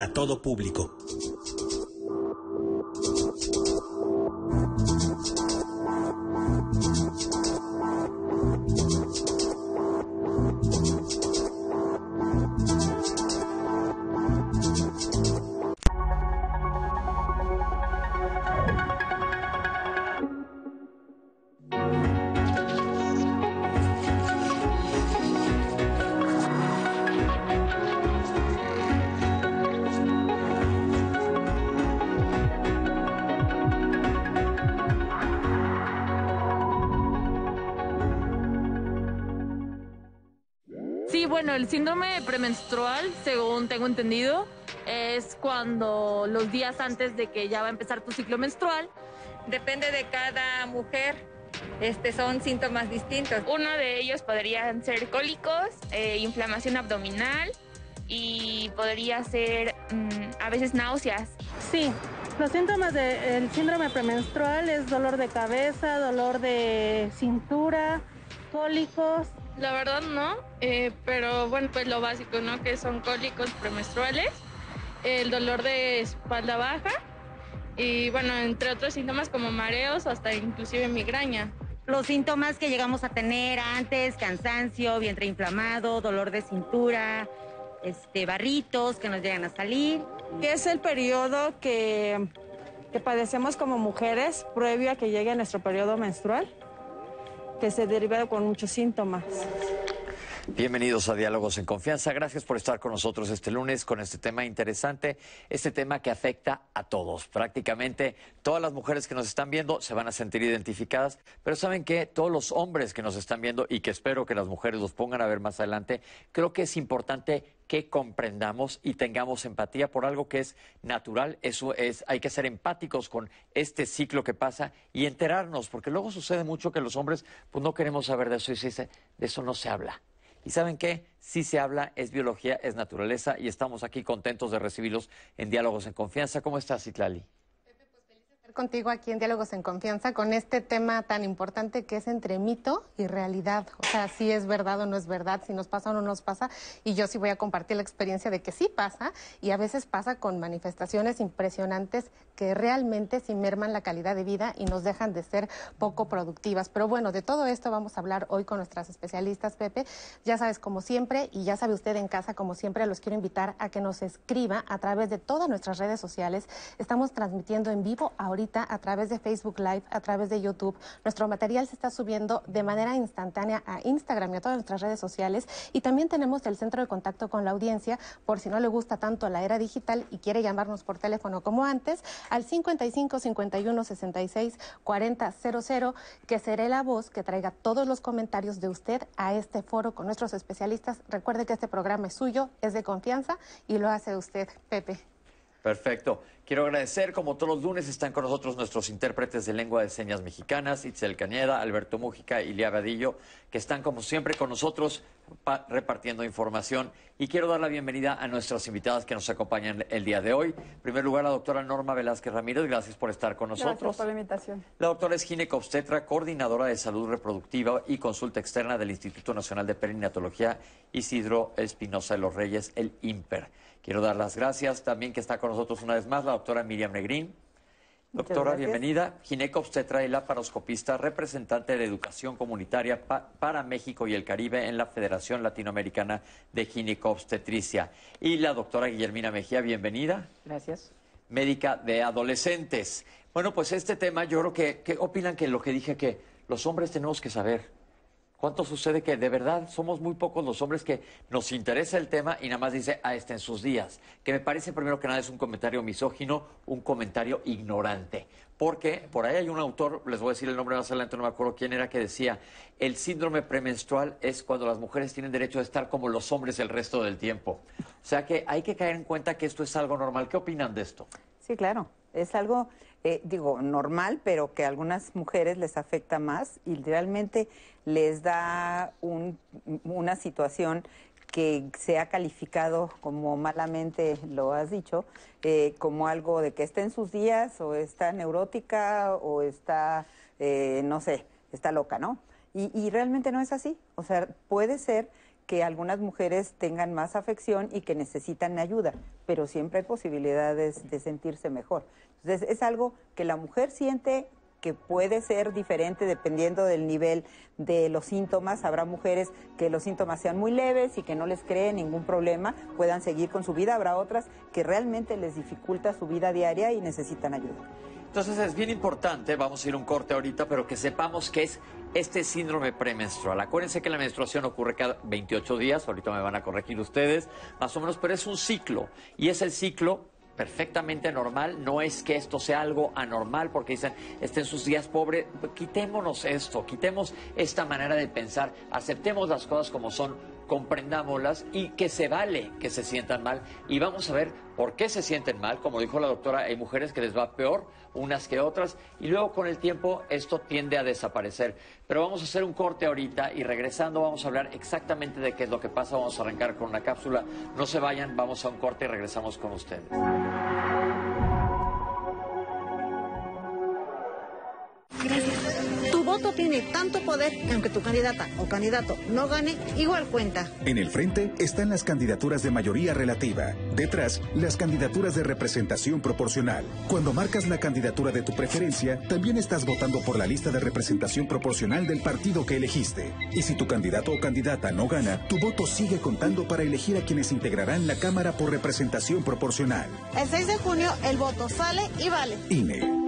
a todo público. El síndrome premenstrual, según tengo entendido, es cuando los días antes de que ya va a empezar tu ciclo menstrual. Depende de cada mujer, este, son síntomas distintos. Uno de ellos podrían ser cólicos, eh, inflamación abdominal y podría ser mm, a veces náuseas. Sí, los síntomas del síndrome premenstrual es dolor de cabeza, dolor de cintura, cólicos. La verdad no, eh, pero bueno, pues lo básico, ¿no? Que son cólicos premenstruales, el dolor de espalda baja y bueno, entre otros síntomas como mareos o hasta inclusive migraña. Los síntomas que llegamos a tener antes, cansancio, vientre inflamado, dolor de cintura, este, barritos que nos llegan a salir. Que es el periodo que, que padecemos como mujeres previo a que llegue nuestro periodo menstrual, que se deriva con muchos síntomas. Bienvenidos a Diálogos en Confianza. Gracias por estar con nosotros este lunes con este tema interesante, este tema que afecta a todos. Prácticamente todas las mujeres que nos están viendo se van a sentir identificadas, pero saben que todos los hombres que nos están viendo y que espero que las mujeres los pongan a ver más adelante, creo que es importante que comprendamos y tengamos empatía por algo que es natural. Eso es, hay que ser empáticos con este ciclo que pasa y enterarnos, porque luego sucede mucho que los hombres pues no queremos saber de eso y se dice, de eso no se habla. Y saben qué, sí se habla, es biología, es naturaleza y estamos aquí contentos de recibirlos en Diálogos en Confianza. ¿Cómo estás, Citlali? contigo aquí en Diálogos en Confianza con este tema tan importante que es entre mito y realidad. O sea, si es verdad o no es verdad, si nos pasa o no nos pasa. Y yo sí voy a compartir la experiencia de que sí pasa y a veces pasa con manifestaciones impresionantes que realmente sí merman la calidad de vida y nos dejan de ser poco productivas. Pero bueno, de todo esto vamos a hablar hoy con nuestras especialistas, Pepe. Ya sabes, como siempre, y ya sabe usted en casa, como siempre, los quiero invitar a que nos escriba a través de todas nuestras redes sociales. Estamos transmitiendo en vivo ahorita a través de Facebook Live, a través de YouTube. Nuestro material se está subiendo de manera instantánea a Instagram y a todas nuestras redes sociales. Y también tenemos el centro de contacto con la audiencia, por si no le gusta tanto la era digital y quiere llamarnos por teléfono como antes, al 55 51 66 40 00, que seré la voz que traiga todos los comentarios de usted a este foro con nuestros especialistas. Recuerde que este programa es suyo, es de confianza y lo hace usted, Pepe. Perfecto. Quiero agradecer, como todos los lunes, están con nosotros nuestros intérpretes de lengua de señas mexicanas, Itzel Cañeda, Alberto Mújica y Lía Vadillo, que están como siempre con nosotros repartiendo información. Y quiero dar la bienvenida a nuestras invitadas que nos acompañan el día de hoy. En primer lugar, la doctora Norma Velázquez Ramírez, gracias por estar con nosotros. Gracias por la invitación. La doctora es ginecobstetra, coordinadora de salud reproductiva y consulta externa del Instituto Nacional de Perinatología Isidro Espinosa de los Reyes, el IMPER. Quiero dar las gracias también que está con nosotros una vez más la doctora Miriam Negrín. Doctora, bienvenida. Ginecobstetra y laparoscopista, representante de educación comunitaria para México y el Caribe en la Federación Latinoamericana de Ginecobstetricia. Y la doctora Guillermina Mejía, bienvenida. Gracias. Médica de adolescentes. Bueno, pues este tema, yo creo que, ¿qué opinan que lo que dije que los hombres tenemos que saber? ¿Cuánto sucede que de verdad somos muy pocos los hombres que nos interesa el tema y nada más dice, ah, está en sus días? Que me parece primero que nada es un comentario misógino, un comentario ignorante. Porque por ahí hay un autor, les voy a decir el nombre más adelante, no me acuerdo quién era, que decía, el síndrome premenstrual es cuando las mujeres tienen derecho a estar como los hombres el resto del tiempo. O sea que hay que caer en cuenta que esto es algo normal. ¿Qué opinan de esto? Sí, claro. Es algo, eh, digo, normal, pero que a algunas mujeres les afecta más y realmente les da un, una situación que se ha calificado como malamente lo has dicho, eh, como algo de que está en sus días o está neurótica o está, eh, no sé, está loca, ¿no? Y, y realmente no es así. O sea, puede ser que algunas mujeres tengan más afección y que necesitan ayuda, pero siempre hay posibilidades de sentirse mejor. Entonces, es algo que la mujer siente que puede ser diferente dependiendo del nivel de los síntomas. Habrá mujeres que los síntomas sean muy leves y que no les creen ningún problema, puedan seguir con su vida. Habrá otras que realmente les dificulta su vida diaria y necesitan ayuda. Entonces es bien importante, vamos a ir un corte ahorita, pero que sepamos que es este síndrome premenstrual. Acuérdense que la menstruación ocurre cada 28 días, ahorita me van a corregir ustedes, más o menos, pero es un ciclo. Y es el ciclo perfectamente normal, no es que esto sea algo anormal porque dicen, estén sus días pobre, quitémonos esto, quitemos esta manera de pensar, aceptemos las cosas como son, comprendámoslas y que se vale que se sientan mal y vamos a ver por qué se sienten mal, como dijo la doctora, hay mujeres que les va peor unas que otras y luego con el tiempo esto tiende a desaparecer. Pero vamos a hacer un corte ahorita y regresando vamos a hablar exactamente de qué es lo que pasa, vamos a arrancar con una cápsula, no se vayan, vamos a un corte y regresamos con ustedes. Tiene tanto poder que aunque tu candidata o candidato no gane, igual cuenta. En el frente están las candidaturas de mayoría relativa. Detrás, las candidaturas de representación proporcional. Cuando marcas la candidatura de tu preferencia, también estás votando por la lista de representación proporcional del partido que elegiste. Y si tu candidato o candidata no gana, tu voto sigue contando para elegir a quienes integrarán la Cámara por representación proporcional. El 6 de junio el voto sale y vale. INE.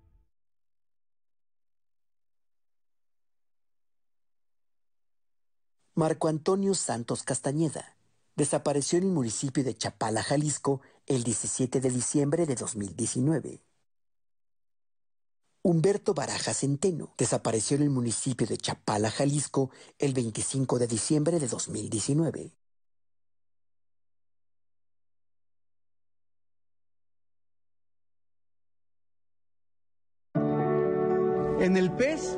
Marco Antonio Santos Castañeda desapareció en el municipio de Chapala, Jalisco, el 17 de diciembre de 2019. Humberto Baraja Centeno desapareció en el municipio de Chapala, Jalisco, el 25 de diciembre de 2019. En el PES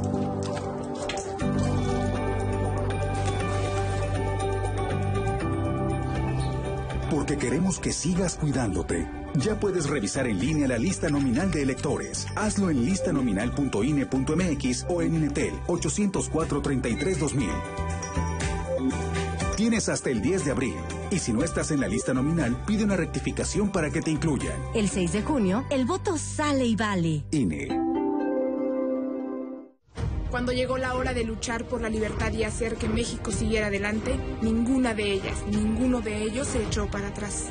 Porque queremos que sigas cuidándote. Ya puedes revisar en línea la lista nominal de electores. Hazlo en listanominal.ine.mx o en Inetel 804-33-2000. Tienes hasta el 10 de abril. Y si no estás en la lista nominal, pide una rectificación para que te incluyan. El 6 de junio, el voto sale y vale. INE. Cuando llegó la hora de luchar por la libertad y hacer que México siguiera adelante, ninguna de ellas, ninguno de ellos se echó para atrás.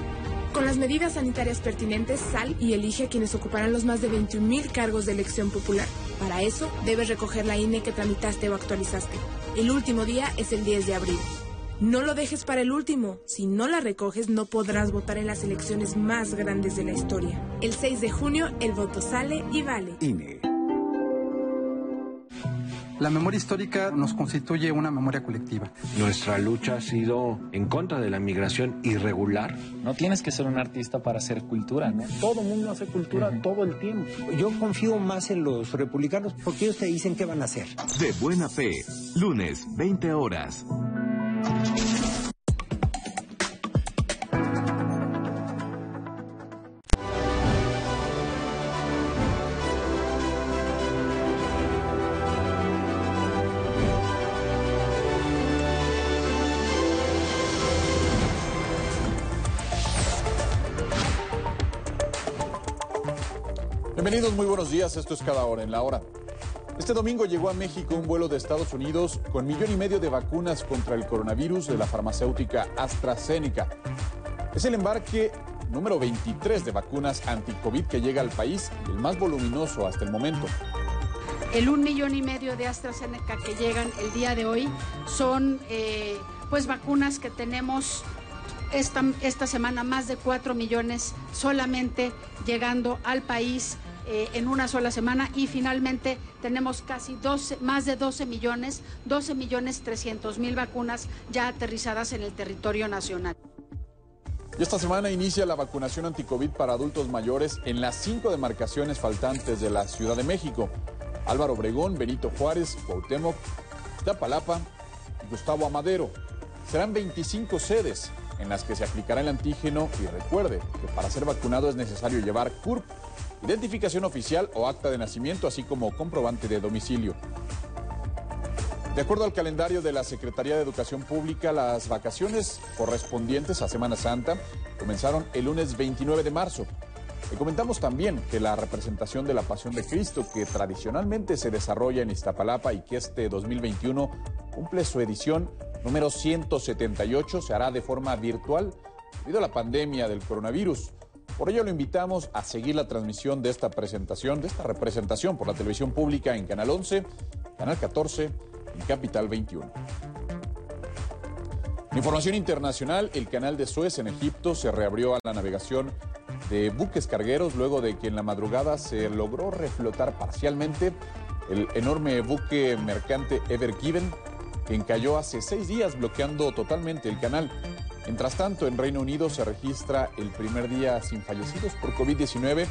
Con las medidas sanitarias pertinentes, sal y elige a quienes ocuparán los más de 21 mil cargos de elección popular. Para eso, debes recoger la INE que tramitaste o actualizaste. El último día es el 10 de abril. No lo dejes para el último. Si no la recoges, no podrás votar en las elecciones más grandes de la historia. El 6 de junio, el voto sale y vale. INE. La memoria histórica nos constituye una memoria colectiva. Nuestra lucha ha sido en contra de la migración irregular. No tienes que ser un artista para hacer cultura, ¿no? Todo el mundo hace cultura todo el tiempo. Yo confío más en los republicanos porque ellos te dicen qué van a hacer. De buena fe, lunes, 20 horas. Muy buenos días. Esto es Cada Hora en la Hora. Este domingo llegó a México un vuelo de Estados Unidos con millón y medio de vacunas contra el coronavirus de la farmacéutica AstraZeneca. Es el embarque número 23 de vacunas anti-COVID que llega al país y el más voluminoso hasta el momento. El un millón y medio de AstraZeneca que llegan el día de hoy son eh, pues vacunas que tenemos esta, esta semana más de 4 millones solamente llegando al país eh, en una sola semana y finalmente tenemos casi 12, más de 12 millones, 12 millones 300 mil vacunas ya aterrizadas en el territorio nacional. Y esta semana inicia la vacunación anticovid para adultos mayores en las cinco demarcaciones faltantes de la Ciudad de México. Álvaro Obregón, Benito Juárez, Cuauhtémoc, Tapalapa y Gustavo Amadero. Serán 25 sedes en las que se aplicará el antígeno y recuerde que para ser vacunado es necesario llevar CURP, identificación oficial o acta de nacimiento, así como comprobante de domicilio. De acuerdo al calendario de la Secretaría de Educación Pública, las vacaciones correspondientes a Semana Santa comenzaron el lunes 29 de marzo. Le comentamos también que la representación de la Pasión de Cristo, que tradicionalmente se desarrolla en Iztapalapa y que este 2021 cumple su edición número 178, se hará de forma virtual debido a la pandemia del coronavirus. Por ello lo invitamos a seguir la transmisión de esta presentación, de esta representación por la televisión pública en Canal 11, Canal 14 y Capital 21. En información internacional, el canal de Suez en Egipto se reabrió a la navegación de buques cargueros luego de que en la madrugada se logró reflotar parcialmente el enorme buque mercante Ever Given, que encalló hace seis días bloqueando totalmente el canal. Mientras tanto, en Reino Unido se registra el primer día sin fallecidos por COVID-19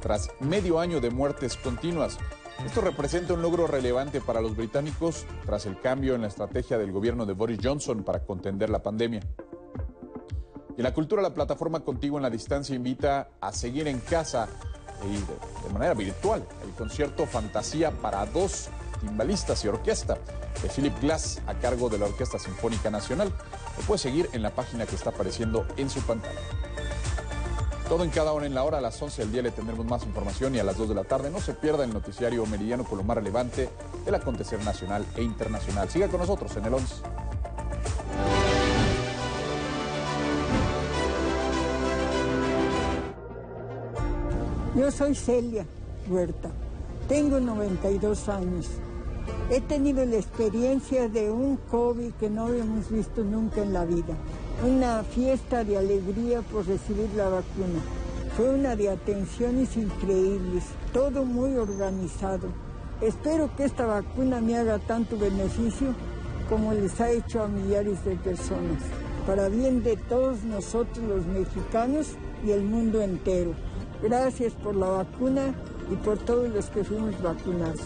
tras medio año de muertes continuas. Esto representa un logro relevante para los británicos tras el cambio en la estrategia del gobierno de Boris Johnson para contender la pandemia. Y la cultura, la plataforma Contigo en la Distancia invita a seguir en casa y de, de manera virtual el concierto Fantasía para dos timbalistas y orquesta de Philip Glass a cargo de la Orquesta Sinfónica Nacional. Lo puede seguir en la página que está apareciendo en su pantalla. Todo en cada hora en la hora, a las 11 del día le tendremos más información y a las 2 de la tarde no se pierda el noticiario meridiano con lo más relevante del acontecer nacional e internacional. Siga con nosotros en el 11. Yo soy Celia Huerta, tengo 92 años. He tenido la experiencia de un COVID que no habíamos visto nunca en la vida. Una fiesta de alegría por recibir la vacuna. Fue una de atenciones increíbles, todo muy organizado. Espero que esta vacuna me haga tanto beneficio como les ha hecho a millares de personas, para bien de todos nosotros los mexicanos y el mundo entero. Gracias por la vacuna y por todos los que fuimos vacunados.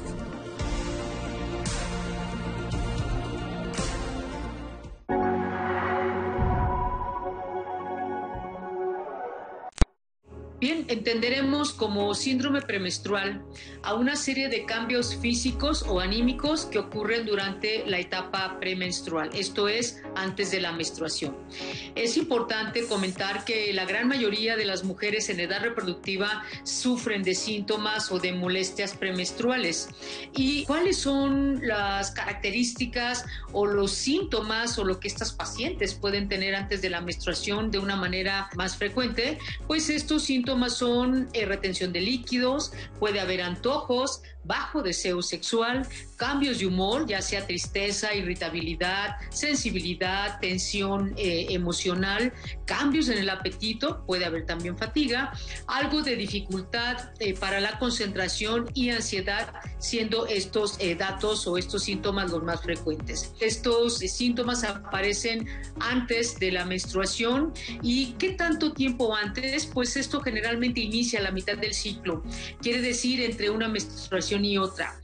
Bien, entenderemos como síndrome premenstrual a una serie de cambios físicos o anímicos que ocurren durante la etapa premenstrual, esto es, antes de la menstruación. Es importante comentar que la gran mayoría de las mujeres en edad reproductiva sufren de síntomas o de molestias premenstruales. ¿Y cuáles son las características o los síntomas o lo que estas pacientes pueden tener antes de la menstruación de una manera más frecuente? Pues estos síntomas son eh, retención de líquidos, puede haber antojos, bajo deseo sexual, cambios de humor, ya sea tristeza, irritabilidad, sensibilidad, tensión eh, emocional, cambios en el apetito, puede haber también fatiga, algo de dificultad eh, para la concentración y ansiedad, siendo estos eh, datos o estos síntomas los más frecuentes. Estos síntomas aparecen antes de la menstruación y qué tanto tiempo antes, pues esto generalmente inicia a la mitad del ciclo, quiere decir entre una menstruación y otra.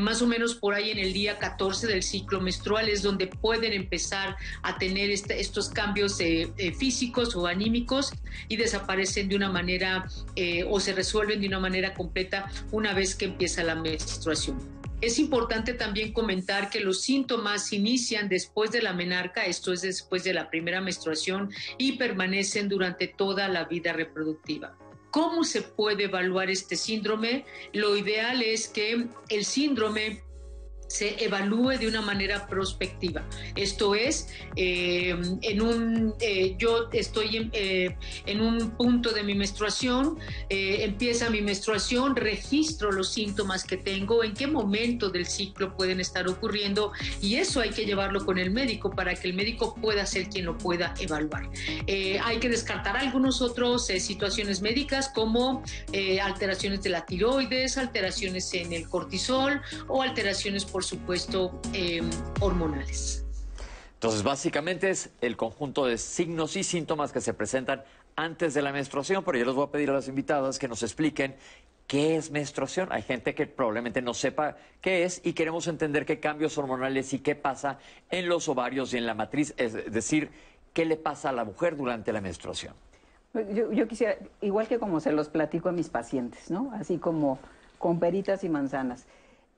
más o menos por ahí en el día 14 del ciclo menstrual es donde pueden empezar a tener este, estos cambios eh, eh, físicos o anímicos y desaparecen de una manera eh, o se resuelven de una manera completa una vez que empieza la menstruación. Es importante también comentar que los síntomas inician después de la menarca, esto es después de la primera menstruación, y permanecen durante toda la vida reproductiva. ¿Cómo se puede evaluar este síndrome? Lo ideal es que el síndrome se evalúe de una manera prospectiva. Esto es, eh, en un, eh, yo estoy en, eh, en, un punto de mi menstruación, empieza mi menstruación, registro los síntomas que tengo, en qué momento del ciclo pueden estar ocurriendo y eso hay que llevarlo con el médico para que el médico pueda ser quien lo pueda evaluar. hay que descartar algunas otras situaciones médicas como alteraciones de la tiroides, alteraciones en el cortisol o alteraciones por supuesto, eh, hormonales. Entonces, básicamente es el conjunto de signos y síntomas que se presentan antes de la menstruación, pero yo les voy a pedir a las invitadas que nos expliquen qué es menstruación. Hay gente que probablemente no sepa qué es y queremos entender qué cambios hormonales y qué pasa en los ovarios y en la matriz, es decir, qué le pasa a la mujer durante la menstruación. Yo, yo quisiera, igual que como se los platico a mis pacientes, ¿no? Así como con peritas y manzanas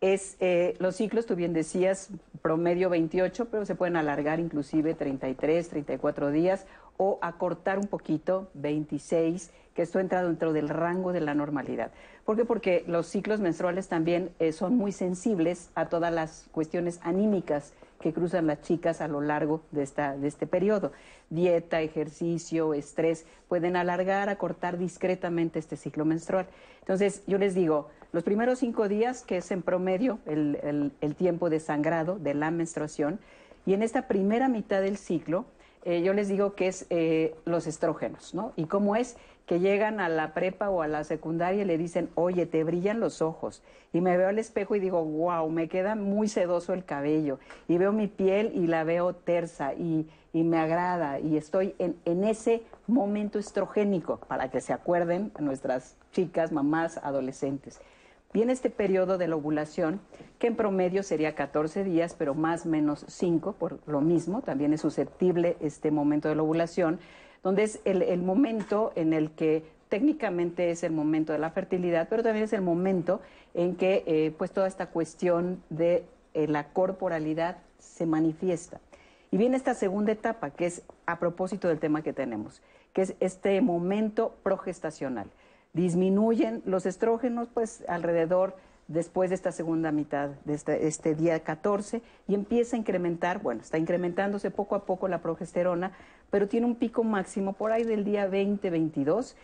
es eh, los ciclos, tú bien decías, promedio 28, pero se pueden alargar inclusive 33, 34 días o acortar un poquito, 26, que esto entra dentro del rango de la normalidad. ¿Por qué? Porque los ciclos menstruales también eh, son muy sensibles a todas las cuestiones anímicas que cruzan las chicas a lo largo de, esta, de este periodo. Dieta, ejercicio, estrés, pueden alargar, acortar discretamente este ciclo menstrual. Entonces, yo les digo, los primeros cinco días, que es en promedio el, tiempo de sangrado de la menstruación, y en esta primera mitad del ciclo, eh, yo les digo que es eh, los estrógenos, ¿no? Y cómo es que llegan a la prepa o a la secundaria y le dicen, oye, te brillan los ojos. Y me veo al espejo y digo, wow, me queda muy sedoso el cabello. Y veo mi piel y la veo tersa y, me agrada. Y estoy en, en, ese momento estrogénico, para que se acuerden nuestras chicas, mamás, adolescentes. Viene este periodo de la ovulación, que en promedio sería 14 días, pero más o menos 5, por lo mismo, también es susceptible este momento de la ovulación, donde es el, momento en el que técnicamente es el momento de la fertilidad, pero también es el momento en que eh, pues toda esta cuestión de eh, la corporalidad se manifiesta. Y viene esta segunda etapa, que es a propósito del tema que tenemos, que es este momento progestacional disminuyen los estrógenos, pues alrededor después de esta segunda mitad de este, día 14 y empieza a incrementar, bueno, está incrementándose poco a poco la progesterona, pero tiene un pico máximo por ahí del día 20-22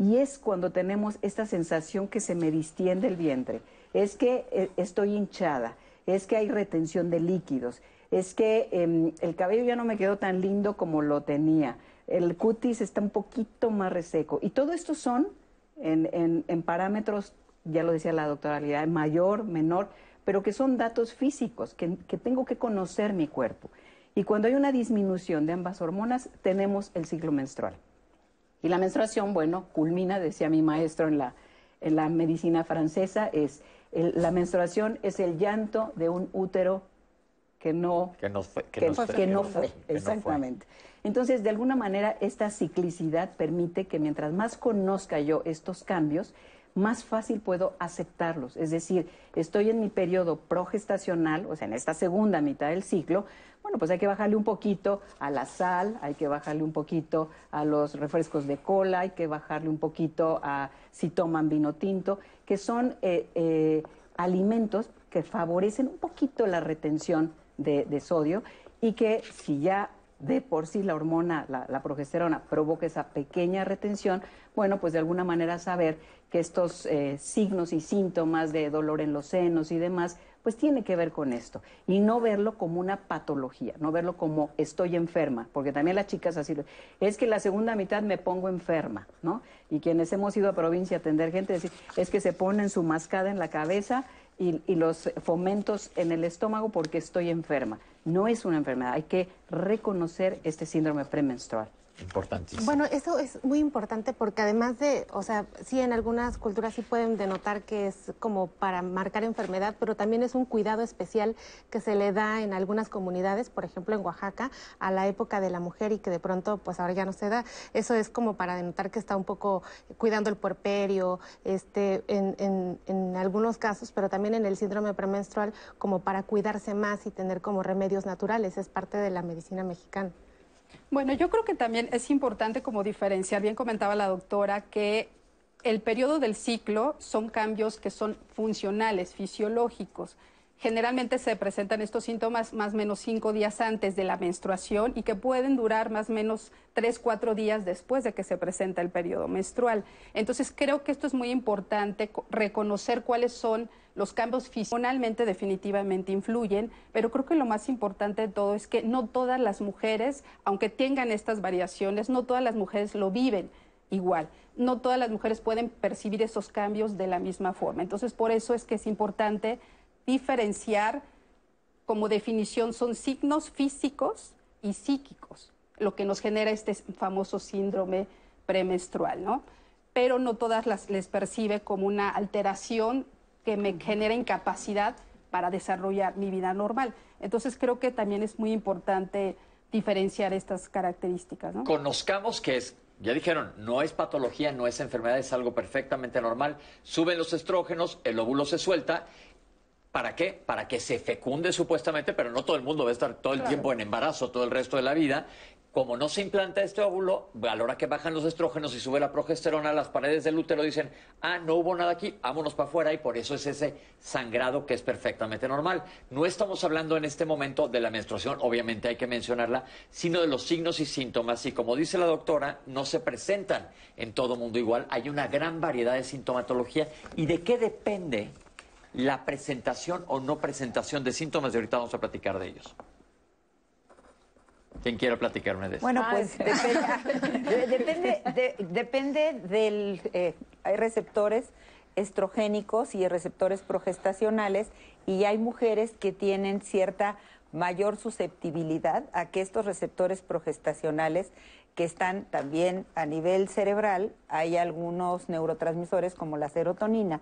y es cuando tenemos esta sensación que se me distiende el vientre, es que eh, estoy hinchada, es que hay retención de líquidos, es que em, el cabello ya no me quedó tan lindo como lo tenía, el cutis está un poquito más reseco y todo esto son en, parámetros, ya lo decía la doctora Lida, mayor, menor, pero que son datos físicos, que, tengo que conocer mi cuerpo. Y cuando hay una disminución de ambas hormonas, tenemos el ciclo menstrual. Y la menstruación, bueno, culmina, decía mi maestro en la, en la medicina francesa, es la menstruación es el llanto de un útero que no, que no fue. Que, no, fue, exactamente. Entonces, de alguna manera, esta ciclicidad permite que mientras más conozca yo estos cambios, más fácil puedo aceptarlos. Es decir, estoy en mi periodo progestacional, o sea, en esta segunda mitad del ciclo, bueno, pues hay que bajarle un poquito a la sal, hay que bajarle un poquito a los refrescos de cola, hay que bajarle un poquito a si toman vino tinto, que son eh, eh, alimentos que favorecen un poquito la retención de, sodio y que si ya de por sí la hormona, la, progesterona, provoca esa pequeña retención, bueno, pues de alguna manera saber que estos eh, signos y síntomas de dolor en los senos y demás, pues tiene que ver con esto. Y no verlo como una patología, no verlo como estoy enferma, porque también las chicas así, es que la segunda mitad me pongo enferma, ¿no? Y quienes hemos ido a provincia a atender gente, es que se ponen su mascada en la cabeza y, los fomentos en el estómago porque estoy enferma. No es una enfermedad, hay que reconocer este síndrome premenstrual. Bueno, eso es muy importante porque además de, o sea, sí en algunas culturas sí pueden denotar que es como para marcar enfermedad, pero también es un cuidado especial que se le da en algunas comunidades, por ejemplo en Oaxaca, a la época de la mujer y que de pronto pues ahora ya no se da. Eso es como para denotar que está un poco cuidando el puerperio, este, en, en, en algunos casos, pero también en el síndrome premenstrual como para cuidarse más y tener como remedios naturales. Es parte de la medicina mexicana. Bueno, yo creo que también es importante como diferenciar, bien comentaba la doctora, que el periodo del ciclo son cambios que son funcionales, fisiológicos. Generalmente se presentan estos síntomas más o menos cinco días antes de la menstruación y que pueden durar más o menos tres, cuatro días después de que se presenta el periodo menstrual. Entonces creo que esto es muy importante, co- reconocer cuáles son los cambios funcionalmente definitivamente influyen, pero creo que lo más importante de todo es que no todas las mujeres, aunque tengan estas variaciones, no todas las mujeres lo viven igual. No todas las mujeres pueden percibir esos cambios de la misma forma. Entonces, por eso es que es importante diferenciar, como definición, son signos físicos y psíquicos, lo que nos genera este famoso síndrome premenstrual, ¿no? Pero no todas las les percibe como una alteración que me genera incapacidad para desarrollar mi vida normal. Entonces, creo que también es muy importante diferenciar estas características, ¿no? Conozcamos que es, ya dijeron, no es patología, no es enfermedad, es algo perfectamente normal. Suben los estrógenos, el óvulo se suelta. ¿Para qué? Para que se fecunde supuestamente, pero no todo el mundo va a estar todo el Claro. tiempo en embarazo, todo el resto de la vida. Como no se implanta este óvulo, a la hora que bajan los estrógenos y sube la progesterona, las paredes del útero dicen, ah, no hubo nada aquí, vámonos para afuera y por eso es ese sangrado que es perfectamente normal. No estamos hablando en este momento de la menstruación, obviamente hay que mencionarla, sino de los signos y síntomas y como dice la doctora, no se presentan en todo mundo igual, hay una gran variedad de sintomatología y de qué depende la presentación o no presentación de síntomas y ahorita vamos a platicar de ellos. ¿Quién quiere platicarme de eso? Bueno, pues depende, depende, de- depende del... eh, hay receptores estrogénicos y receptores progestacionales y hay mujeres que tienen cierta mayor susceptibilidad a que estos receptores progestacionales que están también a nivel cerebral, hay algunos neurotransmisores como la serotonina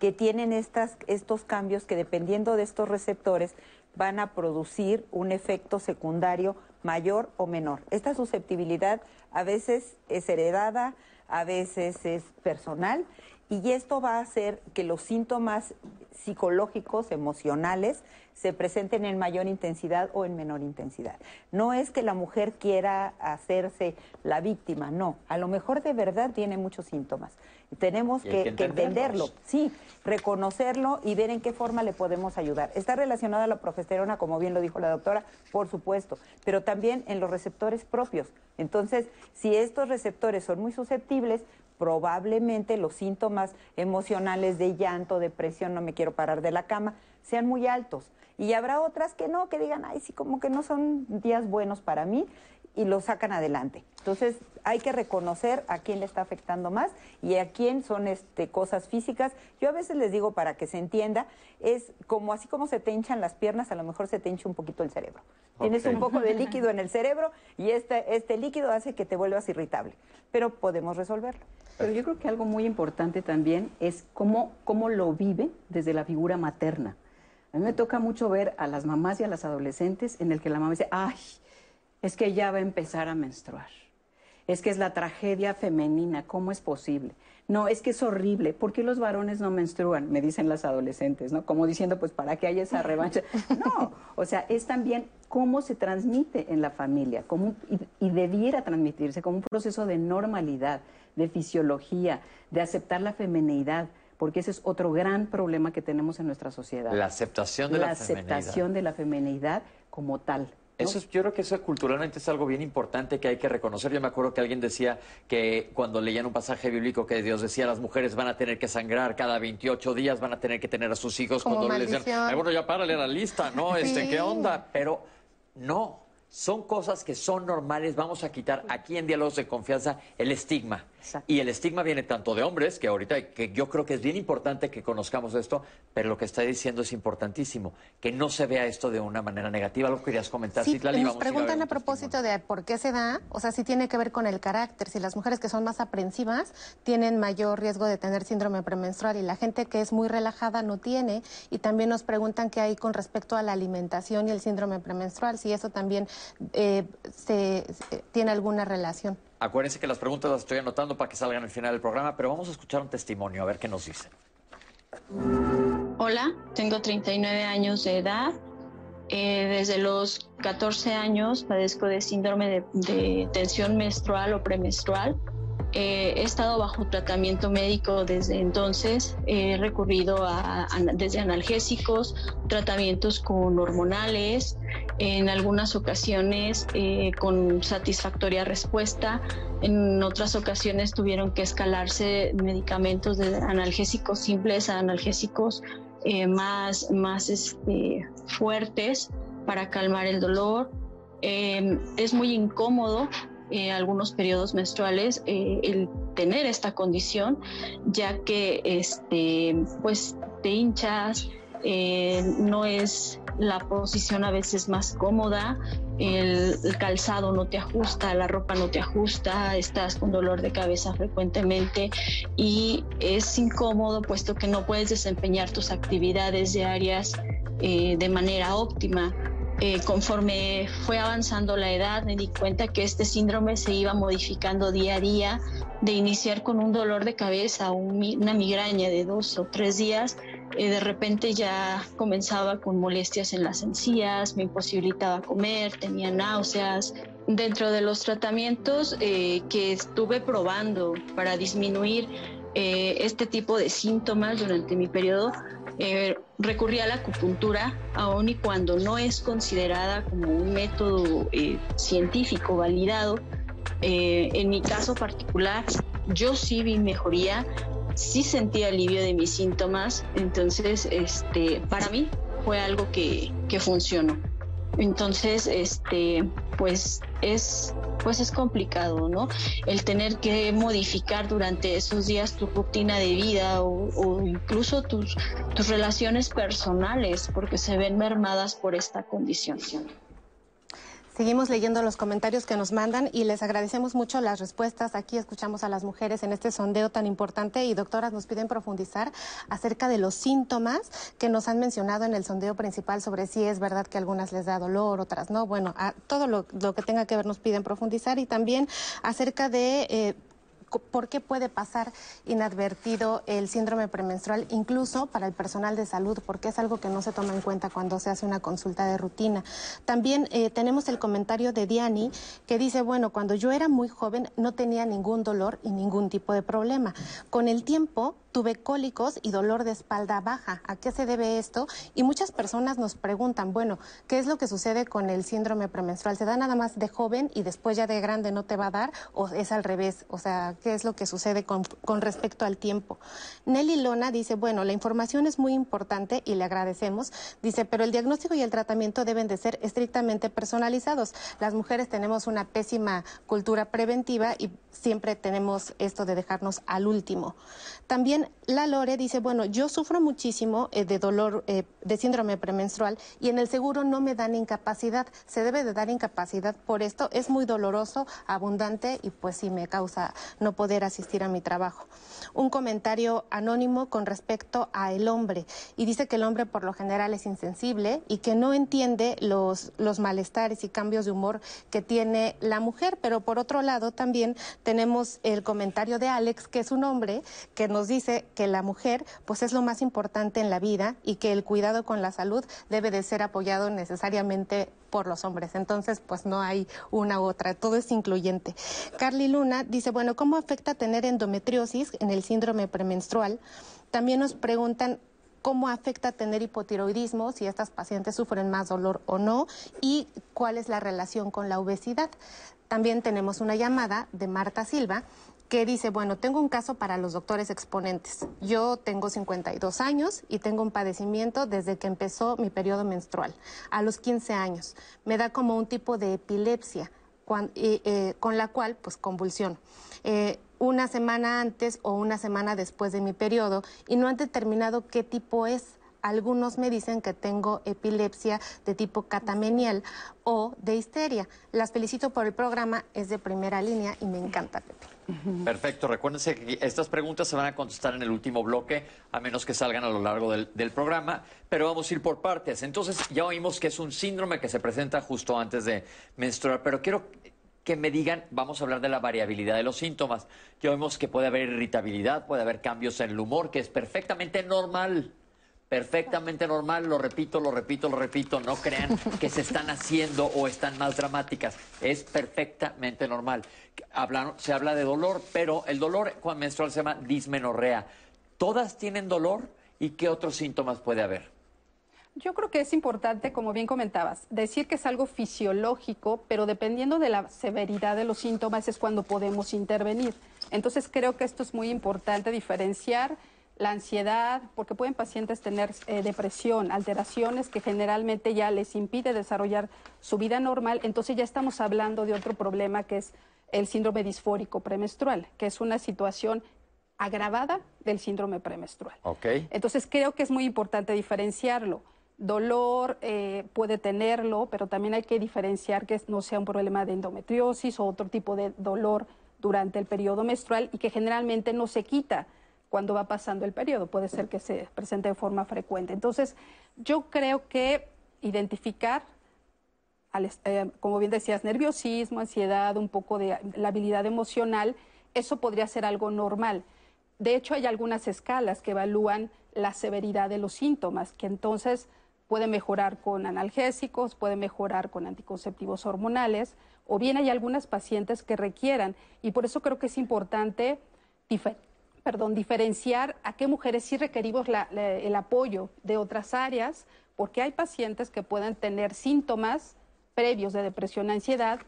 que tienen estas, estos cambios que dependiendo de estos receptores van a producir un efecto secundario mayor o menor. Esta susceptibilidad a veces es heredada, a veces es personal y esto va a hacer que los síntomas psicológicos, emocionales, se presenten en mayor intensidad o en menor intensidad. No es que la mujer quiera hacerse la víctima, no. A lo mejor de verdad tiene muchos síntomas. Tenemos que, que que entenderlos. entenderlo, sí, reconocerlo y ver en qué forma le podemos ayudar. Está relacionada a la progesterona, como bien lo dijo la doctora, por supuesto, pero también en los receptores propios. Entonces, si estos receptores son muy susceptibles, probablemente los síntomas emocionales de llanto, depresión, no me quiero parar de la cama, sean muy altos. Y habrá otras que no, que digan, ay, sí, como que no son días buenos para mí y lo sacan adelante. Entonces, hay que reconocer a quién le está afectando más y a quién son este, cosas físicas. Yo a veces les digo, para que se entienda, es como así como se te hinchan las piernas, a lo mejor se te hincha un poquito el cerebro. Tienes un poco de líquido en el cerebro y este, este líquido hace que te vuelvas irritable, pero podemos resolverlo. Pero yo creo que algo muy importante también es cómo, cómo lo vive desde la figura materna. A mí me toca mucho ver a las mamás y a las adolescentes en el que la mamá dice, ay, es que ya va a empezar a menstruar. Es que es la tragedia femenina, ¿cómo es posible? No, es que es horrible. ¿Por qué los varones no menstruan? Me dicen las adolescentes, ¿no? Como diciendo, pues, ¿para qué hay esa revancha? No, o sea, es también cómo se transmite en la familia, cómo, y, y debiera transmitirse como un proceso de normalidad, de fisiología, de aceptar la feminidad, porque ese es otro gran problema que tenemos en nuestra sociedad. La aceptación de la, la aceptación de la feminidad como tal. Eso es- yo creo que eso culturalmente es algo bien importante que hay que reconocer. Yo me acuerdo que alguien decía que cuando leían un pasaje bíblico que Dios decía las mujeres van a tener que sangrar cada 28 días, van a tener que tener a sus hijos Como cuando les decían, maldición. "Ay, bueno, ya párale la lista, ¿no? Este. ¿qué onda? Pero no, son cosas que son normales. Vamos a quitar aquí en Diálogos de Confianza el estigma. Y el estigma viene tanto de hombres, que ahorita que yo creo que es bien importante que conozcamos esto, pero lo que está diciendo es importantísimo, que no se vea esto de una manera negativa. Que querías comentar, Sí, Citlali, nos a preguntan un a propósito de por qué se da, o sea, si tiene que ver con el carácter, si las mujeres que son más aprensivas tienen mayor riesgo de tener síndrome premenstrual y la gente que es muy relajada no tiene, y también nos preguntan qué hay con respecto a la alimentación y el síndrome premenstrual, si eso también eh, se, se- tiene alguna relación. Acuérdense que las preguntas las estoy anotando para que salgan al final del programa, pero vamos a escuchar un testimonio, a ver qué nos dicen. Hola, tengo 39 años de edad. Eh, desde los 14 años padezco de síndrome de, de tensión menstrual o premenstrual. Eh, he estado bajo tratamiento médico desde entonces. He recurrido a, desde analgésicos, tratamientos con hormonales, en algunas ocasiones eh, con satisfactoria respuesta. En otras ocasiones tuvieron que escalarse medicamentos de analgésicos simples a analgésicos eh, más, más este, fuertes para calmar el dolor. es muy incómodo eh, algunos periodos menstruales eh, el tener esta condición, ya que este, pues te hinchas, eh, no es la posición a veces más cómoda, el, calzado no te ajusta, la ropa no te ajusta, estás con dolor de cabeza frecuentemente y es incómodo puesto que no puedes desempeñar tus actividades diarias de manera óptima. Eh, conforme fue avanzando la edad, me di cuenta que este síndrome se iba modificando día a día, de iniciar con un dolor de cabeza, una migraña de dos o tres días, eh, de repente ya comenzaba con molestias en las encías, me imposibilitaba comer, tenía náuseas. Dentro de los tratamientos eh, que estuve probando para disminuir este tipo de síntomas durante mi periodo, eh, recurrí a la acupuntura, aun y cuando no es considerada como un método eh, científico validado. Eh, en mi caso particular, yo sí vi mejoría, sí sentí alivio de mis síntomas, entonces este, para mí fue algo que, que funcionó. Entonces, este, pues es, pues es complicado, ¿no? El tener que modificar durante esos días tu rutina de vida o, incluso tus, tus relaciones personales, porque se ven mermadas por esta condición. Seguimos leyendo los comentarios que nos mandan y les agradecemos mucho las respuestas. Aquí escuchamos a las mujeres en este sondeo tan importante y doctoras nos piden profundizar acerca de los síntomas que nos han mencionado en el sondeo principal sobre si es verdad que algunas les da dolor, otras no. Bueno, a todo lo, que tenga que ver nos piden profundizar y también acerca de eh, por qué puede pasar inadvertido el síndrome premenstrual, incluso para el personal de salud, porque es algo que no se toma en cuenta cuando se hace una consulta de rutina. También eh, tenemos el comentario de Diani que dice, bueno, cuando yo era muy joven no tenía ningún dolor y ningún tipo de problema. Con el tiempo tuve cólicos y dolor de espalda baja. ¿A qué se debe esto? Y muchas personas nos preguntan, bueno, ¿qué es lo que sucede con el síndrome premenstrual? ¿Se da nada más de joven y después ya de grande no te va a dar? ¿O es al revés? O sea, ¿qué es lo que sucede con, con respecto al tiempo? Nelly Lona dice, bueno, la información es muy importante y le agradecemos. Dice, pero el diagnóstico y el tratamiento deben de ser estrictamente personalizados. Las mujeres tenemos una pésima cultura preventiva y siempre tenemos esto de dejarnos al último. También la Lore dice, bueno, yo sufro muchísimo eh, de dolor, eh, de síndrome premenstrual y en el seguro no me dan incapacidad. Se debe de dar incapacidad por esto. Es muy doloroso, abundante y pues sí me causa no poder asistir a mi trabajo. Un comentario anónimo con respecto a el hombre y dice que el hombre por lo general es insensible y que no entiende los, los malestares y cambios de humor que tiene la mujer. Pero por otro lado también tenemos el comentario de Alex, que es un hombre que nos dice que la mujer pues es lo más importante en la vida y que el cuidado con la salud debe de ser apoyado necesariamente por los hombres. Entonces, pues no hay una u otra, todo es incluyente. Carly Luna dice, bueno, ¿cómo afecta tener endometriosis en el síndrome premenstrual? También nos preguntan cómo afecta tener hipotiroidismo, si estas pacientes sufren más dolor o no, y cuál es la relación con la obesidad. También tenemos una llamada de Marta Silva que dice, bueno, tengo un caso para los doctores exponentes. Yo tengo 52 años y tengo un padecimiento desde que empezó mi periodo menstrual, a los 15 años. Me da como un tipo de epilepsia eh, con la cual pues convulsiono. Eh, una semana antes o una semana después de mi periodo y no han determinado qué tipo es algunos me dicen que tengo epilepsia de tipo catamenial o de histeria. Las felicito por el programa, es de primera línea y me encanta, Pepe. Perfecto, recuérdense que estas preguntas se van a contestar en el último bloque, a menos que salgan a lo largo del, programa, pero vamos a ir por partes. Entonces, ya oímos que es un síndrome que se presenta justo antes de menstruar, pero quiero que me digan, vamos a hablar de la variabilidad de los síntomas. Ya oímos que puede haber irritabilidad, puede haber cambios en el humor, que es perfectamente normal perfectamente normal, lo repito, lo repito, lo repito, no crean que se están haciendo o están más dramáticas, es perfectamente normal. Hablan- se habla de dolor, pero el dolor cuando menstrual se llama dismenorrea. ¿Todas tienen dolor y qué otros síntomas puede haber? Yo creo que es importante, como bien comentabas, decir que es algo fisiológico, pero dependiendo de la severidad de los síntomas es cuando podemos intervenir. Entonces creo que esto es muy importante diferenciar la ansiedad, porque pueden pacientes tener eh, depresión, alteraciones que generalmente ya les impide desarrollar su vida normal, entonces ya estamos hablando de otro problema que es el síndrome disfórico premenstrual, que es una situación agravada del síndrome premenstrual. ¿Ok? Entonces creo que es muy importante diferenciarlo. Dolor eh, puede tenerlo, pero también hay que diferenciar que no sea un problema de endometriosis o otro tipo de dolor durante el periodo menstrual y que generalmente no se quita cuando va pasando el periodo. Puede ser que se presente de forma frecuente. Entonces, yo creo que identificar, al eh, como bien decías, nerviosismo, ansiedad, un poco de la habilidad emocional, eso podría ser algo normal. De hecho, hay algunas escalas que evalúan la severidad de los síntomas, que entonces puede mejorar con analgésicos, puede mejorar con anticonceptivos hormonales, o bien hay algunas pacientes que requieran, y por eso creo que es importante dife- perdón, diferenciar a qué mujeres sí requerimos la- el apoyo de otras áreas, porque hay pacientes que pueden tener síntomas previos de depresión, ansiedad,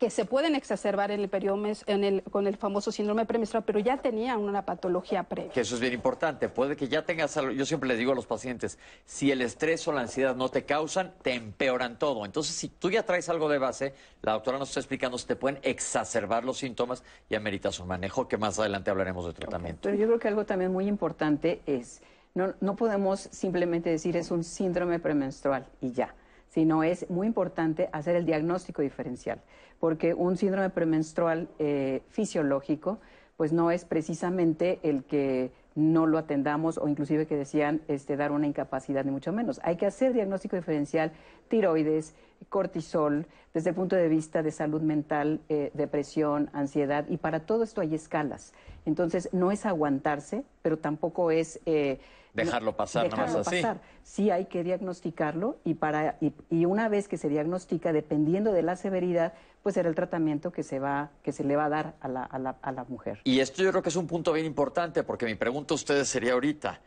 que se pueden exacerbar en el periodo mes- en el- con el famoso síndrome premenstrual, pero ya tenían una patología previa. Que eso es bien importante. Puede que ya tengas algo. Yo siempre les digo a los pacientes, si el estrés o la ansiedad no te causan, te empeoran todo. Entonces, si tú ya traes algo de base, la doctora nos está explicando si te pueden exacerbar los síntomas y ameritas un manejo, que más adelante hablaremos de tratamiento. Pero yo creo que algo también muy importante es, no, no podemos simplemente decir es un síndrome premenstrual y ya, sino es muy importante hacer el diagnóstico diferencial, porque un síndrome premenstrual eh, fisiológico, pues no es precisamente el que no lo atendamos o inclusive que decían este, dar una incapacidad, ni mucho menos. Hay que hacer diagnóstico diferencial, tiroides, cortisol, desde el punto de vista de salud mental, eh, depresión, ansiedad, y para todo esto hay escalas. Entonces, no es aguantarse, pero tampoco es... eh, Dejarlo pasar, nada más dejarlo así. pasar. Sí hay que diagnosticarlo y, para, y, y una vez que se diagnostica, dependiendo de la severidad, pues será el tratamiento que se, va, que se le va a dar a la, a la, a la mujer. Y esto yo creo que es un punto bien importante, porque mi pregunta a ustedes sería ahorita,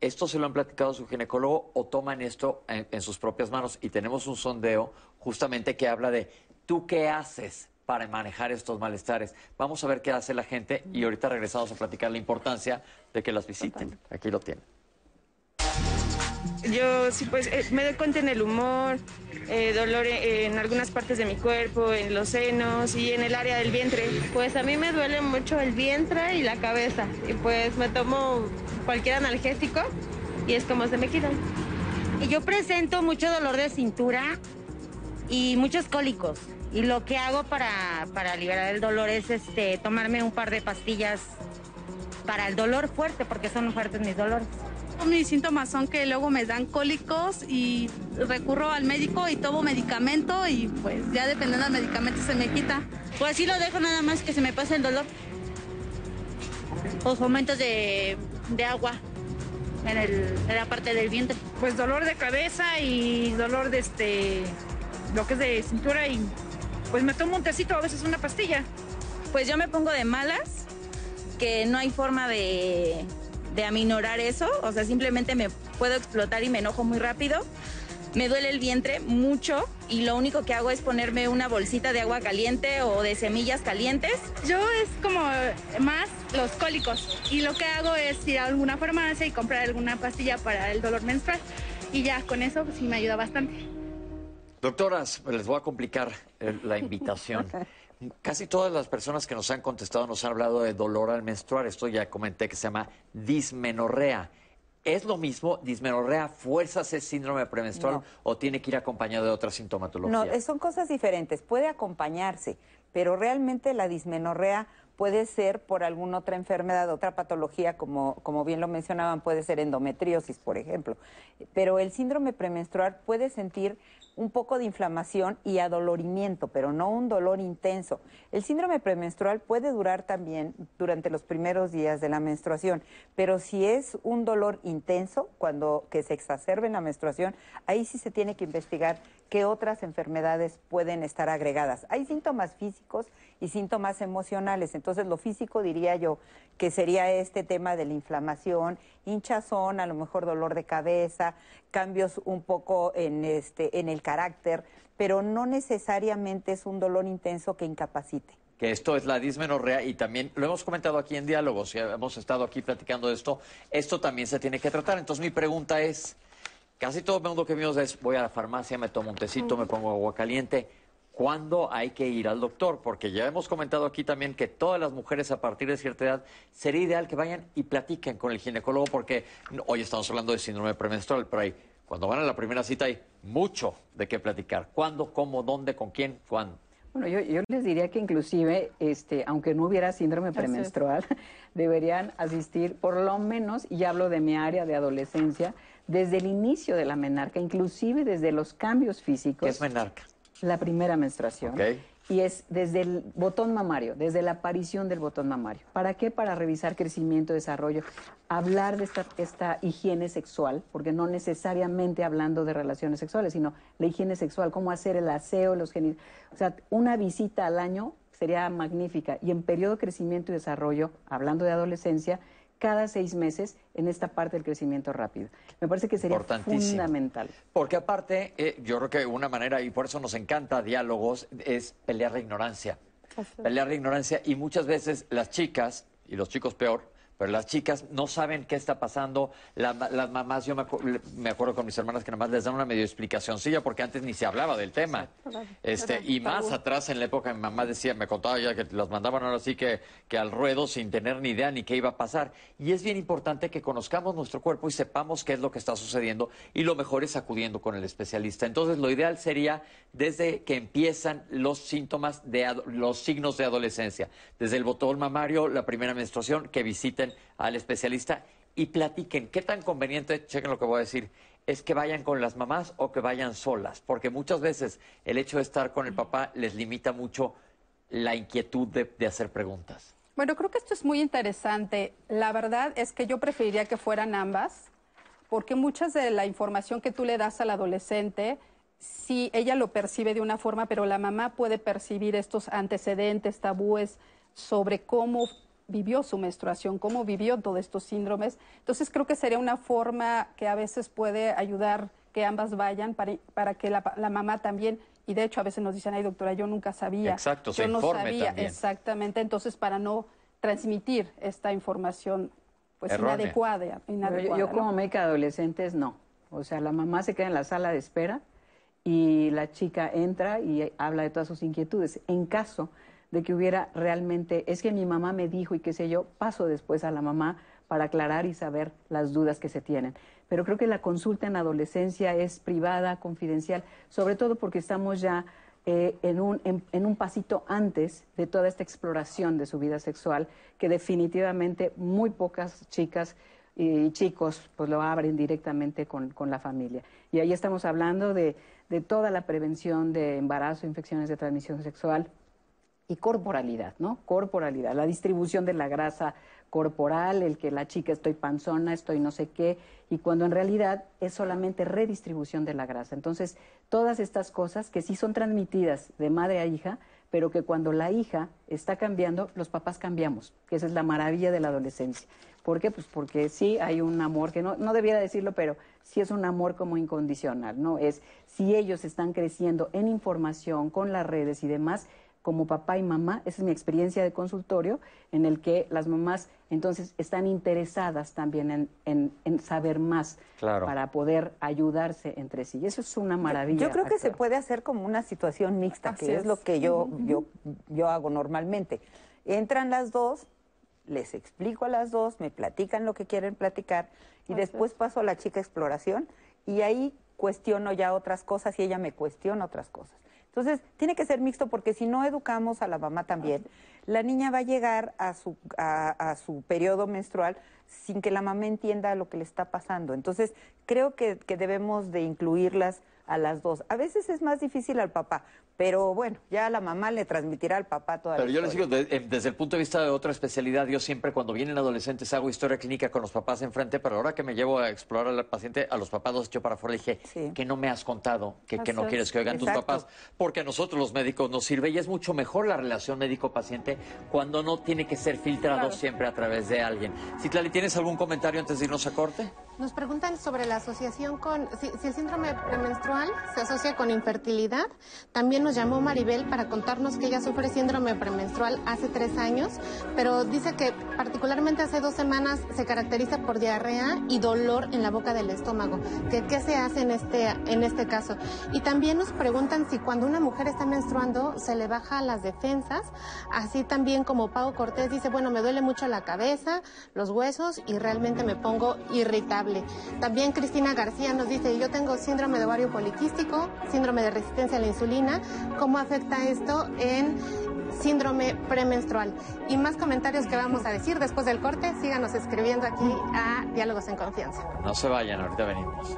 ¿esto se lo han platicado su ginecólogo o toman esto en, en sus propias manos? Y tenemos un sondeo justamente que habla de, ¿tú qué haces para manejar estos malestares? Vamos a ver qué hace la gente y ahorita regresamos a platicar la importancia de que las visiten. Aquí lo tienen. Yo sí, pues eh, me doy cuenta en el humor, eh, dolor eh, en algunas partes de mi cuerpo, en los senos y en el área del vientre. Pues a mí me duele mucho el vientre y la cabeza. Y pues me tomo cualquier analgésico y es como se me quitan. Y yo presento mucho dolor de cintura y muchos cólicos. Y lo que hago para, para liberar el dolor es este, tomarme un par de pastillas para el dolor fuerte, porque son fuertes mis dolores. Mis síntomas son que luego me dan cólicos y recurro al médico y tomo medicamento y pues ya dependiendo del medicamento se me quita. Pues sí lo dejo nada más que se me pase el dolor. Los momentos de, de agua en, el, en la parte del vientre. Pues dolor de cabeza y dolor de este, lo que es de cintura y pues me tomo un tecito, a veces una pastilla. Pues yo me pongo de malas, que no hay forma de, de aminorar eso, o sea, simplemente me puedo explotar y me enojo muy rápido. Me duele el vientre mucho y lo único que hago es ponerme una bolsita de agua caliente o de semillas calientes. Yo es como más los cólicos y lo que hago es ir a alguna farmacia y comprar alguna pastilla para el dolor menstrual y ya con eso pues, sí me ayuda bastante. Doctoras, les voy a complicar eh, la invitación. Casi todas las personas que nos han contestado nos han hablado de dolor al menstruar. Esto ya comenté que se llama dismenorrea. ¿Es lo mismo? ¿Dismenorrea fuerzas es síndrome premenstrual No. o tiene que ir acompañado de otra sintomatología? No, son cosas diferentes. Puede acompañarse, pero realmente la dismenorrea puede ser por alguna otra enfermedad, otra patología, como, como bien lo mencionaban, puede ser endometriosis, por ejemplo. Pero el síndrome premenstrual puede sentir un poco de inflamación y adolorimiento, pero no un dolor intenso. El síndrome premenstrual puede durar también durante los primeros días de la menstruación, pero si es un dolor intenso, cuando que se exacerbe en la menstruación, ahí sí se tiene que investigar qué otras enfermedades pueden estar agregadas. Hay síntomas físicos y síntomas emocionales. Entonces, lo físico diría yo que sería este tema de la inflamación, hinchazón, a lo mejor dolor de cabeza, cambios un poco en este en el carácter, pero no necesariamente es un dolor intenso que incapacite que esto es la dismenorrea y también lo hemos comentado aquí en diálogos y hemos estado aquí platicando de esto, esto también se tiene que tratar. Entonces mi pregunta es, casi todo el mundo que vimos es, voy a la farmacia, me tomo un tecito, me pongo agua caliente. ¿Cuándo hay que ir al doctor? Porque ya hemos comentado aquí también que todas las mujeres a partir de cierta edad sería ideal que vayan y platiquen con el ginecólogo porque hoy estamos hablando de síndrome premenstrual, pero hay, cuando van a la primera cita hay mucho de qué platicar. ¿Cuándo, cómo, dónde, con quién, cuándo? Bueno, yo, yo, les diría que inclusive, este, aunque no hubiera síndrome premenstrual, deberían asistir por lo menos, y hablo de mi área de adolescencia, desde el inicio de la menarca, inclusive desde los cambios físicos. ¿Qué es menarca? La primera menstruación. Y es desde el botón mamario, desde la aparición del botón mamario. ¿Para qué? Para revisar crecimiento, desarrollo, hablar de esta, esta higiene sexual, porque no necesariamente hablando de relaciones sexuales, sino la higiene sexual, cómo hacer el aseo, los genitales. O sea, una visita al año sería magnífica. Y en periodo de crecimiento y desarrollo, hablando de adolescencia, cada seis meses en esta parte del crecimiento rápido. Me parece que sería fundamental. Porque aparte, eh, yo creo que una manera, y por eso nos encanta diálogos, es pelear la ignorancia. Pelear la ignorancia y muchas veces las chicas, y los chicos peor, pero las chicas no saben qué está pasando. las mamás, yo me, me, acuerdo con mis hermanas que nada más les dan una medio explicacióncilla porque antes ni se hablaba del tema. Este, y más atrás en la época mi mamá decía, me contaba ya que las mandaban ahora sí que, que al ruedo sin tener ni idea ni qué iba a pasar. Y es bien importante que conozcamos nuestro cuerpo y sepamos qué es lo que está sucediendo y lo mejor es acudiendo con el especialista. Entonces lo ideal sería desde que empiezan los síntomas de los signos de adolescencia, desde el botón mamario, la primera menstruación, que al especialista y platiquen qué tan conveniente, chequen lo que voy a decir, es que vayan con las mamás o que vayan solas, porque muchas veces el hecho de estar con el papá les limita mucho la inquietud de, hacer preguntas. Bueno, creo que esto es muy interesante. La verdad es que yo preferiría que fueran ambas, porque muchas de la información que tú le das al adolescente, sí, ella lo percibe de una forma, pero la mamá puede percibir estos antecedentes, tabúes sobre cómo vivió su menstruación, cómo vivió todos estos síndromes. Entonces creo que sería una forma que a veces puede ayudar que ambas vayan para, para que la, mamá también, y de hecho a veces nos dicen, ay doctora, yo nunca sabía. Exacto, yo no sabía, exactamente, entonces para no transmitir esta información pues inadecuada. Yo, yo, como médica de adolescentes no. O sea, la mamá se queda en la sala de espera y la chica entra y habla de todas sus inquietudes. En caso de que hubiera realmente, es que mi mamá me dijo y qué sé yo, paso después a la mamá para aclarar y saber las dudas que se tienen. Pero creo que la consulta en adolescencia es privada, confidencial, sobre todo porque estamos ya eh, en, un, en, un pasito antes de toda esta exploración de su vida sexual, que definitivamente muy pocas chicas y chicos pues lo abren directamente con, con la familia. Y ahí estamos hablando de, de toda la prevención de embarazo, infecciones de transmisión sexual, y corporalidad, ¿no? Corporalidad, la distribución de la grasa corporal, el que la chica estoy panzona, estoy no sé qué, y cuando en realidad es solamente redistribución de la grasa. Entonces, todas estas cosas que sí son transmitidas de madre a hija, pero que cuando la hija está cambiando, los papás cambiamos, que esa es la maravilla de la adolescencia. ¿Por qué? Pues porque sí hay un amor, que no, no debiera decirlo, pero sí es un amor como incondicional, ¿no? Es si ellos están creciendo en información, con las redes y demás, como papá y mamá, esa es mi experiencia de consultorio, en el que las mamás entonces están interesadas también en, saber más para poder ayudarse entre sí. Y eso es una maravilla. Yo, creo que se puede hacer como una situación mixta, que es. lo que yo, yo, yo hago normalmente. Entran las dos, les explico a las dos, me platican lo que quieren platicar y después paso a la chica exploración y ahí cuestiono ya otras cosas y ella me cuestiona otras cosas. Entonces, tiene que ser mixto porque si no educamos a la mamá también, la niña va a llegar a su, a, a su periodo menstrual sin que la mamá entienda lo que le está pasando. Entonces, creo que, que debemos de incluirlas a las dos. A veces es más difícil al papá, pero bueno, ya la mamá le transmitirá al papá toda Pero la yo les digo, de- eh, desde el punto de vista de otra especialidad, yo siempre cuando vienen adolescentes hago historia clínica con los papás enfrente, pero ahora que me llevo a explorar al paciente, a los papás los echo para afuera, dije, que no me has contado, que, que no quieres que oigan tus papás, porque a nosotros los médicos nos sirve y es mucho mejor la relación médico-paciente cuando no tiene que ser filtrado Claro. siempre a través de alguien. Citlali, ¿tienes algún comentario antes de irnos a corte? Nos preguntan sobre la asociación con, si, si el síndrome premenstrual se asocia con infertilidad. También nos llamó Maribel para contarnos que ella sufre síndrome premenstrual hace tres años, pero dice que particularmente hace dos semanas se caracteriza por diarrea y dolor en la boca del estómago. Que, ¿Qué se hace en este, en este caso? Y también nos preguntan si cuando una mujer está menstruando se le baja las defensas, así también como Pau Cortés dice, bueno, me duele mucho la cabeza, los huesos y realmente me pongo irritable. También Cristina García nos dice, yo tengo síndrome de ovario poliquístico, síndrome de resistencia a la insulina, ¿cómo afecta esto en síndrome premenstrual? Y más comentarios que vamos a decir después del corte, síganos escribiendo aquí a Diálogos en Confianza. No se vayan, ahorita venimos.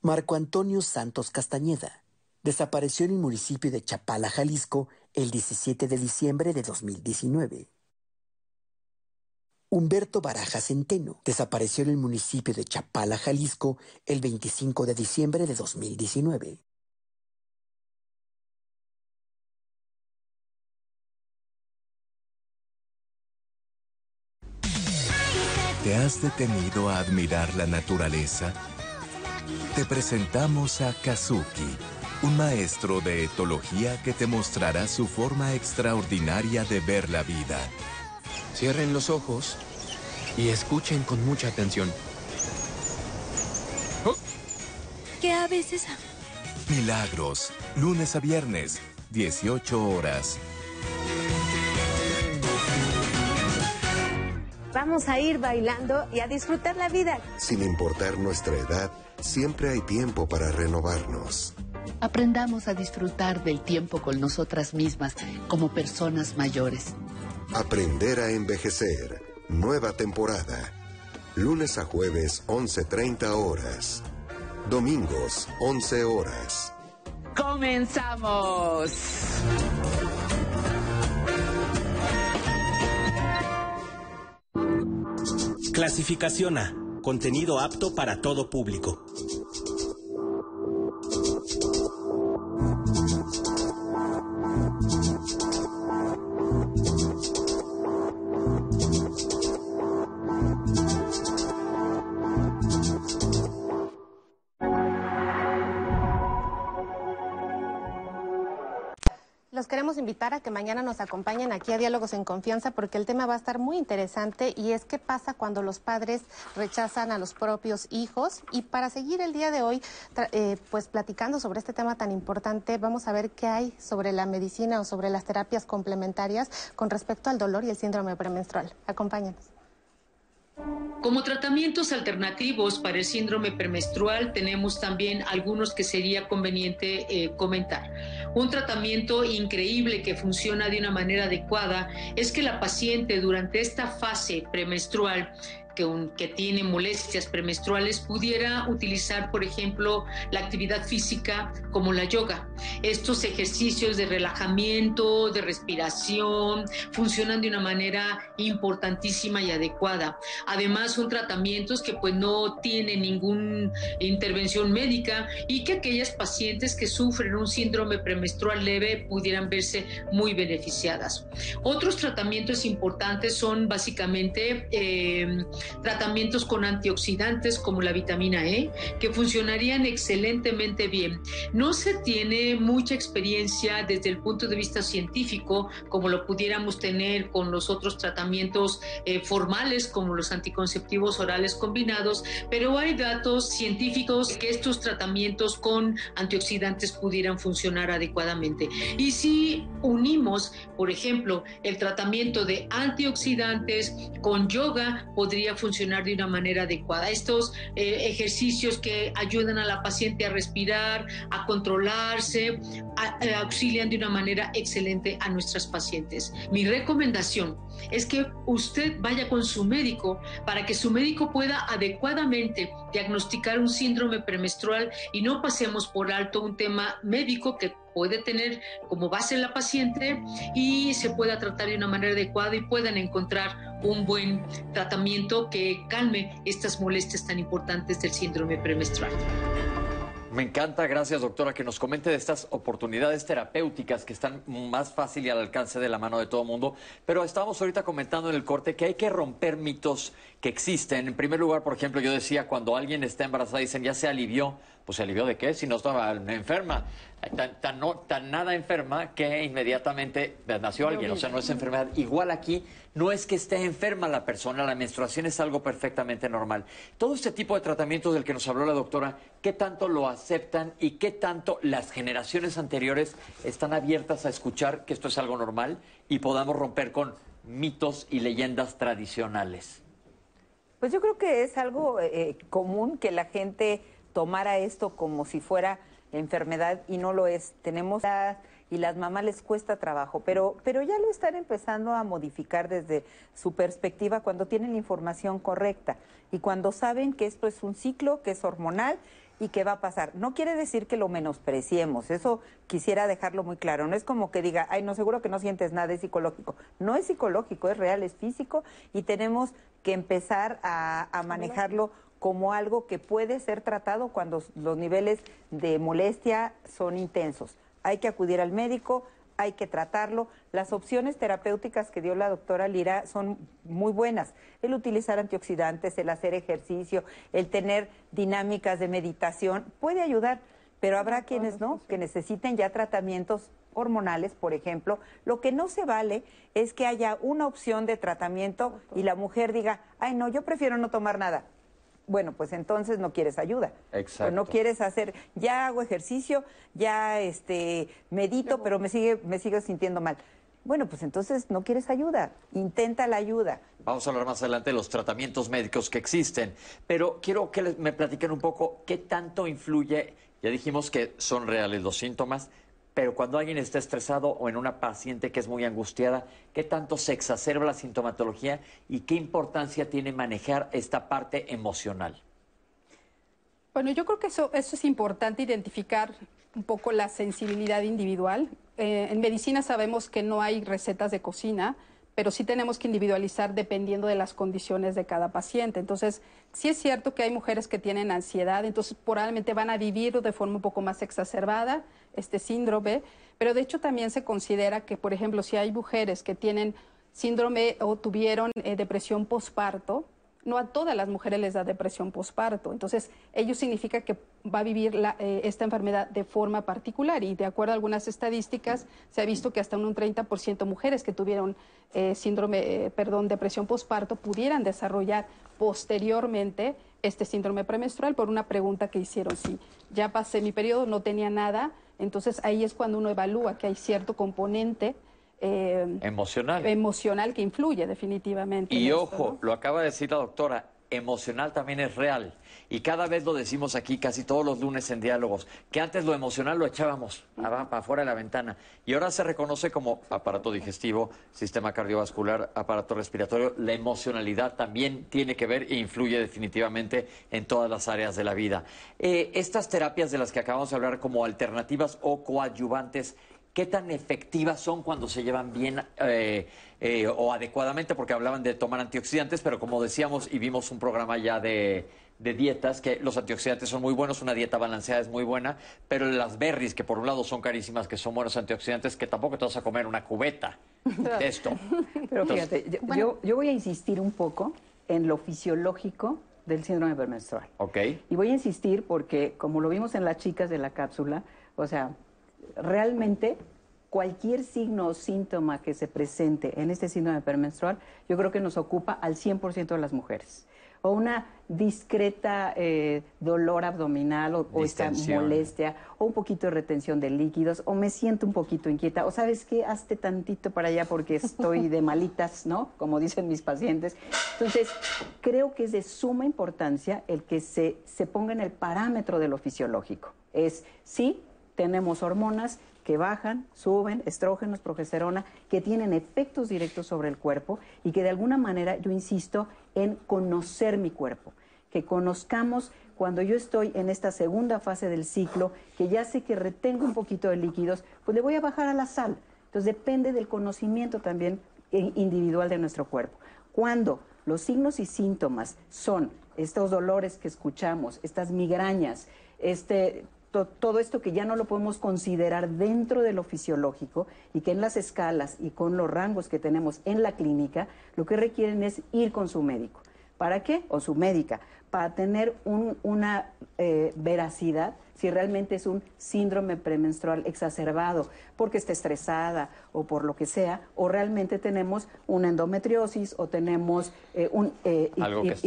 Marco Antonio Santos Castañeda desapareció en el municipio de Chapala, Jalisco, el 17 de diciembre de 2019. Humberto Baraja Centeno desapareció en el municipio de Chapala, Jalisco, el 25 de diciembre de 2019. ¿Te has detenido a admirar la naturaleza? Te presentamos a Kazuki, un maestro de etología que te mostrará su forma extraordinaria de ver la vida. Cierren los ojos y escuchen con mucha atención. ¿Qué aves esa? Milagros, lunes a viernes, 18 horas. Vamos a ir bailando y a disfrutar la vida. Sin importar nuestra edad, siempre hay tiempo para renovarnos. Aprendamos a disfrutar del tiempo con nosotras mismas como personas mayores. Aprender a envejecer. Nueva temporada. Lunes a jueves, 11.30 horas. Domingos, 11 horas. ¡Comenzamos! Clasificación A. Contenido apto para todo público. Queremos invitar a que mañana nos acompañen aquí a Diálogos en Confianza porque el tema va a estar muy interesante y es qué pasa cuando los padres rechazan a los propios hijos. Y para seguir el día de hoy, eh, pues platicando sobre este tema tan importante, vamos a ver qué hay sobre la medicina o sobre las terapias complementarias con respecto al dolor y el síndrome premenstrual. Acompáñenos. Como tratamientos alternativos para el síndrome premenstrual tenemos también algunos que sería conveniente eh, comentar. Un tratamiento increíble que funciona de una manera adecuada es que la paciente durante esta fase premenstrual que, tiene molestias premenstruales pudiera utilizar, por ejemplo, la actividad física como la yoga. Estos ejercicios de relajamiento, de respiración, funcionan de una manera importantísima y adecuada. Además, son tratamientos que pues no tienen ninguna intervención médica y que aquellas pacientes que sufren un síndrome premenstrual leve pudieran verse muy beneficiadas. Otros tratamientos importantes son básicamente eh, tratamientos con antioxidantes como la vitamina E, que funcionarían excelentemente bien. No se tiene mucha experiencia desde el punto de vista científico, como lo pudiéramos tener con los otros tratamientos eh, formales, como los anticonceptivos orales combinados, pero hay datos científicos que estos tratamientos con antioxidantes pudieran funcionar adecuadamente. Y si unimos, por ejemplo, el tratamiento de antioxidantes con yoga, podría funcionar de una manera adecuada. Estos eh, ejercicios que ayudan a la paciente a respirar, a controlarse, eh, auxilian de una manera excelente a nuestras pacientes. Mi recomendación es que usted vaya con su médico para que su médico pueda adecuadamente diagnosticar un síndrome premenstrual y no pasemos por alto un tema médico que puede tener como base la paciente y se pueda tratar de una manera adecuada y puedan encontrar un buen tratamiento que calme estas molestias tan importantes del síndrome premenstrual. Me encanta, gracias doctora, que nos comente de estas oportunidades terapéuticas que están más fácil y al alcance de la mano de todo mundo. Pero estábamos ahorita comentando en el corte que hay que romper mitos que existen. En primer lugar, por ejemplo, yo decía, cuando alguien está embarazada dicen, ya se alivió. Pues se alivió de qué? Si no estaba enferma. Tan, tan, no, tan nada enferma que inmediatamente nació alguien. O sea, no es enfermedad. Igual aquí no es que esté enferma la persona, la menstruación es algo perfectamente normal. Todo este tipo de tratamientos del que nos habló la doctora, ¿qué tanto lo aceptan y qué tanto las generaciones anteriores están abiertas a escuchar que esto es algo normal y podamos romper con mitos y leyendas tradicionales? Pues yo creo que es algo eh, común que la gente tomara esto como si fuera enfermedad y no lo es. Tenemos y las mamás les cuesta trabajo, pero, pero ya lo están empezando a modificar desde su perspectiva cuando tienen la información correcta y cuando saben que esto es un ciclo, que es hormonal y que va a pasar. No quiere decir que lo menospreciemos, eso quisiera dejarlo muy claro. No es como que diga, ay, no, seguro que no sientes nada, es psicológico. No es psicológico, es real, es físico y tenemos que empezar a, a manejarlo como algo que puede ser tratado cuando los niveles de molestia son intensos. Hay que acudir al médico, hay que tratarlo. Las opciones terapéuticas que dio la doctora Lira son muy buenas. El utilizar antioxidantes, el hacer ejercicio, el tener dinámicas de meditación puede ayudar, pero habrá quienes no, que necesiten ya tratamientos hormonales, por ejemplo. Lo que no se vale es que haya una opción de tratamiento y la mujer diga, ay no, yo prefiero no tomar nada bueno, pues entonces no quieres ayuda. Exacto. no quieres hacer, ya hago ejercicio, ya este medito, pero me sigue me sigo sintiendo mal. Bueno, pues entonces no quieres ayuda, intenta la ayuda. Vamos a hablar más adelante de los tratamientos médicos que existen, pero quiero que me platiquen un poco qué tanto influye, ya dijimos que son reales los síntomas, pero cuando alguien está estresado o en una paciente que es muy angustiada, ¿qué tanto se exacerba la sintomatología y qué importancia tiene manejar esta parte emocional? Bueno, yo creo que eso, eso es importante identificar un poco la sensibilidad individual. Eh, en medicina sabemos que no hay recetas de cocina, pero sí tenemos que individualizar dependiendo de las condiciones de cada paciente. Entonces, sí es cierto que hay mujeres que tienen ansiedad, entonces probablemente van a vivir de forma un poco más exacerbada este síndrome, pero de hecho también se considera que, por ejemplo, si hay mujeres que tienen síndrome o tuvieron eh, depresión posparto, no a todas las mujeres les da depresión posparto. Entonces, ello significa que va a vivir eh, esta enfermedad de forma particular y de acuerdo a algunas estadísticas se ha visto que hasta un 30% mujeres que tuvieron eh, síndrome, perdón, depresión posparto pudieran desarrollar posteriormente este síndrome premenstrual por una pregunta que hicieron. Si ya pasé mi periodo, no tenía nada, entonces ahí es cuando uno evalúa que hay cierto componente eh, emocional. emocional que influye definitivamente. Y ojo, lo acaba de decir la doctora, emocional también es real. Y cada vez lo decimos aquí, casi todos los lunes en diálogos, que antes lo emocional lo echábamos para afuera de la ventana. Y ahora se reconoce como aparato digestivo, sistema cardiovascular, aparato respiratorio. La emocionalidad también tiene que ver e influye definitivamente en todas las áreas de la vida. Eh, estas terapias de las que acabamos de hablar como alternativas o coadyuvantes, ¿qué tan efectivas son cuando se llevan bien eh, eh, o adecuadamente? Porque hablaban de tomar antioxidantes, pero como decíamos y vimos un programa ya de de dietas, que los antioxidantes son muy buenos, una dieta balanceada es muy buena, pero las berries, que por un lado son carísimas, que son buenos antioxidantes, que tampoco te vas a comer una cubeta de esto. Pero fíjate, yo, yo, voy a insistir un poco en lo fisiológico del síndrome premenstrual. Ok. Y voy a insistir porque, como lo vimos en las chicas de la cápsula, o sea, realmente cualquier signo o síntoma que se presente en este síndrome premenstrual, yo creo que nos ocupa al 100% de las mujeres. o una discreta eh, dolor abdominal o, o esta molestia o un poquito de retención de líquidos o me siento un poquito inquieta o sabes qué, hazte tantito para allá porque estoy de malitas, ¿no? Como dicen mis pacientes. Entonces, creo que es de suma importancia el que se, se ponga en el parámetro de lo fisiológico. Es, sí, tenemos hormonas que bajan, suben, estrógenos, progesterona, que tienen efectos directos sobre el cuerpo y que de alguna manera, yo insisto, en conocer mi cuerpo, que conozcamos cuando yo estoy en esta segunda fase del ciclo, que ya sé que retengo un poquito de líquidos, pues le voy a bajar a la sal. Entonces depende del conocimiento también eh, individual de nuestro cuerpo. Cuando los signos y síntomas son estos dolores que escuchamos, estas migrañas, este, to- todo esto que ya no lo podemos considerar dentro de lo fisiológico y que en las escalas y con los rangos que tenemos en la clínica, lo que requieren es ir con su médico. ¿Para qué? O su médica, para tener un- una eh, veracidad si realmente es un síndrome premenstrual exacerbado, porque está estresada o por lo que sea, o realmente tenemos una endometriosis o tenemos eh, un eh,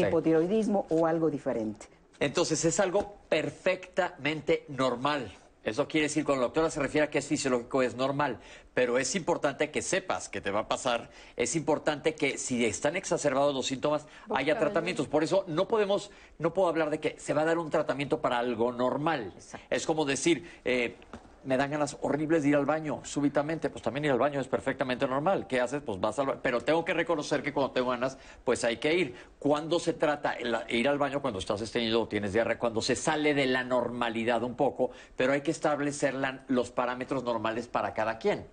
hipotiroidismo o algo diferente. Entonces es algo perfectamente normal. Eso quiere decir, cuando la doctora se refiere a que es fisiológico, es normal. Pero es importante que sepas que te va a pasar. Es importante que si están exacerbados los síntomas, haya tratamientos. Por eso no podemos, no puedo hablar de que se va a dar un tratamiento para algo normal. Es como decir, eh, me dan ganas horribles de ir al baño súbitamente. Pues también ir al baño es perfectamente normal. ¿Qué haces? Pues vas al baño. Pero tengo que reconocer que cuando tengo ganas, pues hay que ir. Cuando se trata el ir al baño cuando estás estreñido o tienes diarrea, cuando se sale de la normalidad un poco, pero hay que establecer la- los parámetros normales para cada quien.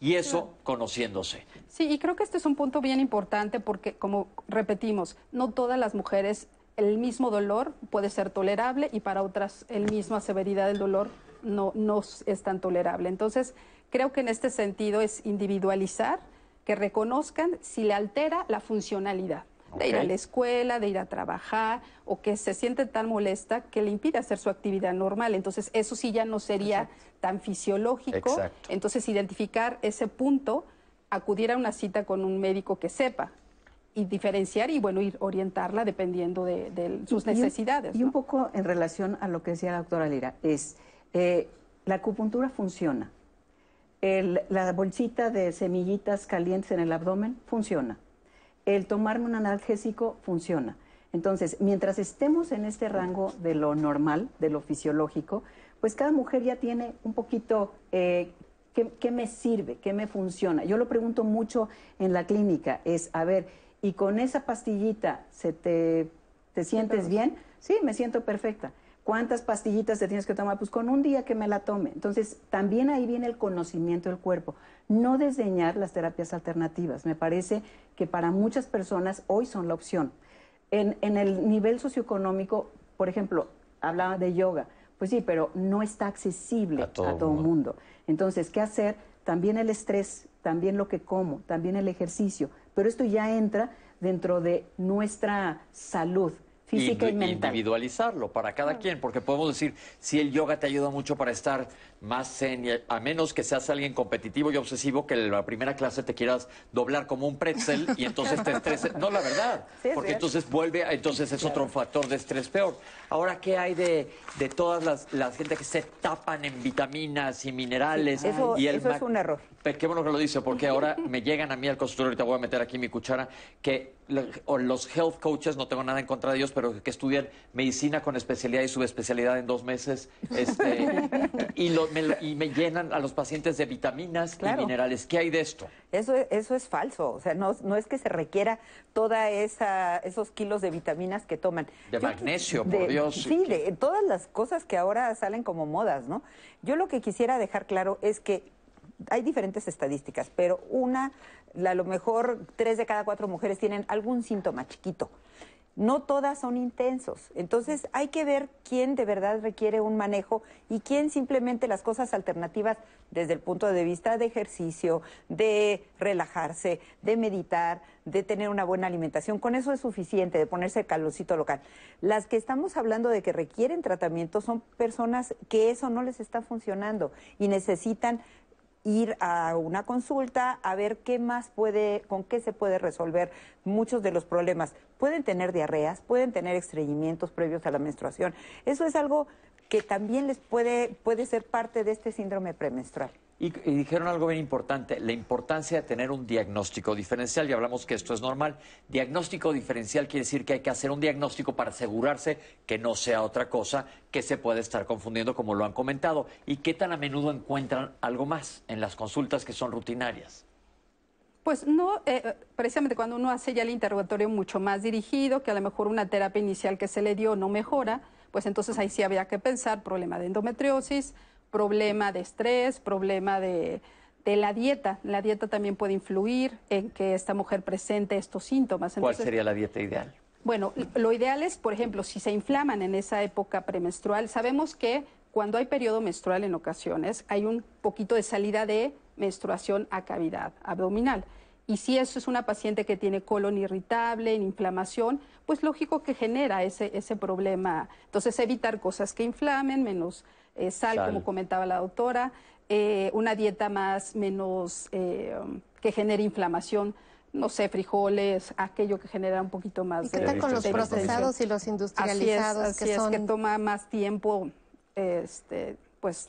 Y eso conociéndose. Sí, y creo que este es un punto bien importante porque, como repetimos, no todas las mujeres el mismo dolor puede ser tolerable y para otras el misma severidad del dolor no, no es tan tolerable. Entonces, creo que en este sentido es individualizar, que reconozcan si le altera la funcionalidad. De ir a la escuela, de ir a trabajar, o que se siente tan molesta que le impide hacer su actividad normal. Entonces, eso sí ya no sería tan fisiológico. Exacto. Entonces, identificar ese punto, acudir a una cita con un médico que sepa y diferenciar y, bueno, ir orientarla dependiendo de, de sus Y un- necesidades. Y un, poco en relación a lo que decía la doctora Lira, es eh, la acupuntura funciona. El- la bolsita de semillitas calientes en el abdomen funciona. El tomarme un analgésico funciona. Entonces, mientras estemos en este rango de lo normal, de lo fisiológico, pues cada mujer ya tiene un poquito eh, qué, qué me sirve, qué me funciona. Yo lo pregunto mucho en la clínica, es, a ver, ¿y con esa pastillita se te, te sientes bien? Sí, me siento perfecta. ¿Cuántas pastillitas te tienes que tomar? Pues con un día que me la tome. Entonces, también ahí viene el conocimiento del cuerpo. No desdeñar las terapias alternativas. Me parece que para muchas personas hoy son la opción. En, en el nivel socioeconómico, por ejemplo, hablaba de yoga. Pues sí, pero no está accesible a todo, el mundo. Entonces, ¿qué hacer? También el estrés, también lo que como, también el ejercicio. Pero esto ya entra dentro de nuestra salud física y mental. Individualizarlo para cada quien, porque podemos decir, si el yoga te ayuda mucho para estar más zen, a menos que seas alguien competitivo y obsesivo, que en la primera clase te quieras doblar como un pretzel y entonces te estreses. No, la verdad, Sí, porque cierto. entonces vuelve, a- entonces es otro factor de estrés peor. Ahora, ¿qué hay de, de todas las, las gente que se tapan en vitaminas y minerales? Sí, eso- y el eso es un error. Qué bueno que lo dice, porque ahora me llegan a mí al consultorio, ahorita voy a meter aquí mi cuchara, que o los health coaches, no tengo nada en contra de ellos, pero que estudian medicina con especialidad y subespecialidad en dos meses, este, y, lo- me, y me llenan a los pacientes de vitaminas Claro. y minerales. ¿Qué hay de esto? Eso, eso es falso, o sea, no, no es que se requiera toda esa esos kilos de vitaminas que toman. De Yo- magnesio, por Dios. Sí, de todas las cosas que ahora salen como modas, ¿no? Yo lo que quisiera dejar claro es que hay diferentes estadísticas, pero una, a lo mejor tres de cada cuatro mujeres tienen algún síntoma chiquito. No todas son intensos. Entonces hay que ver quién de verdad requiere un manejo y quién simplemente las cosas alternativas desde el punto de vista de ejercicio, de relajarse, de meditar, de tener una buena alimentación. Con eso es suficiente, de ponerse el calorcito local. Las que estamos hablando de que requieren tratamiento son personas que eso no les está funcionando y necesitan ir a una consulta a ver qué más puede, con qué se puede resolver muchos de los problemas. Pueden tener diarreas, pueden tener estreñimientos previos a la menstruación. Eso es algo que también les puede, puede ser parte de este síndrome premenstrual. Y, y dijeron algo bien importante, la importancia de tener un diagnóstico diferencial. Y hablamos que esto es normal. Diagnóstico diferencial quiere decir que hay que hacer un diagnóstico para asegurarse que no sea otra cosa que se puede estar confundiendo, como lo han comentado. ¿Y qué tan a menudo encuentran algo más en las consultas que son rutinarias? Pues no, eh, precisamente cuando uno hace ya el interrogatorio mucho más dirigido, que a lo mejor una terapia inicial que se le dio no mejora, pues entonces ahí sí había que pensar problema de endometriosis, problema de estrés, problema de, de la dieta. La dieta también puede influir en que esta mujer presente estos síntomas. ¿Cuál sería la dieta ideal? bueno, lo ideal es, por ejemplo, si se inflaman en esa época premenstrual, sabemos que cuando hay periodo menstrual en ocasiones hay un poquito de salida de menstruación a cavidad abdominal. Y si eso es una paciente que tiene colon irritable, en inflamación, pues lógico que genera ese, ese problema. Entonces, evitar cosas que inflamen, menos eh, sal, Sal. como comentaba la doctora, eh, una dieta más, menos, eh, que genere inflamación, no sé, frijoles, aquello que genera un poquito más ¿Y qué tal con los procesados y los industrializados Así es, así que es, son que toma más tiempo, este, pues,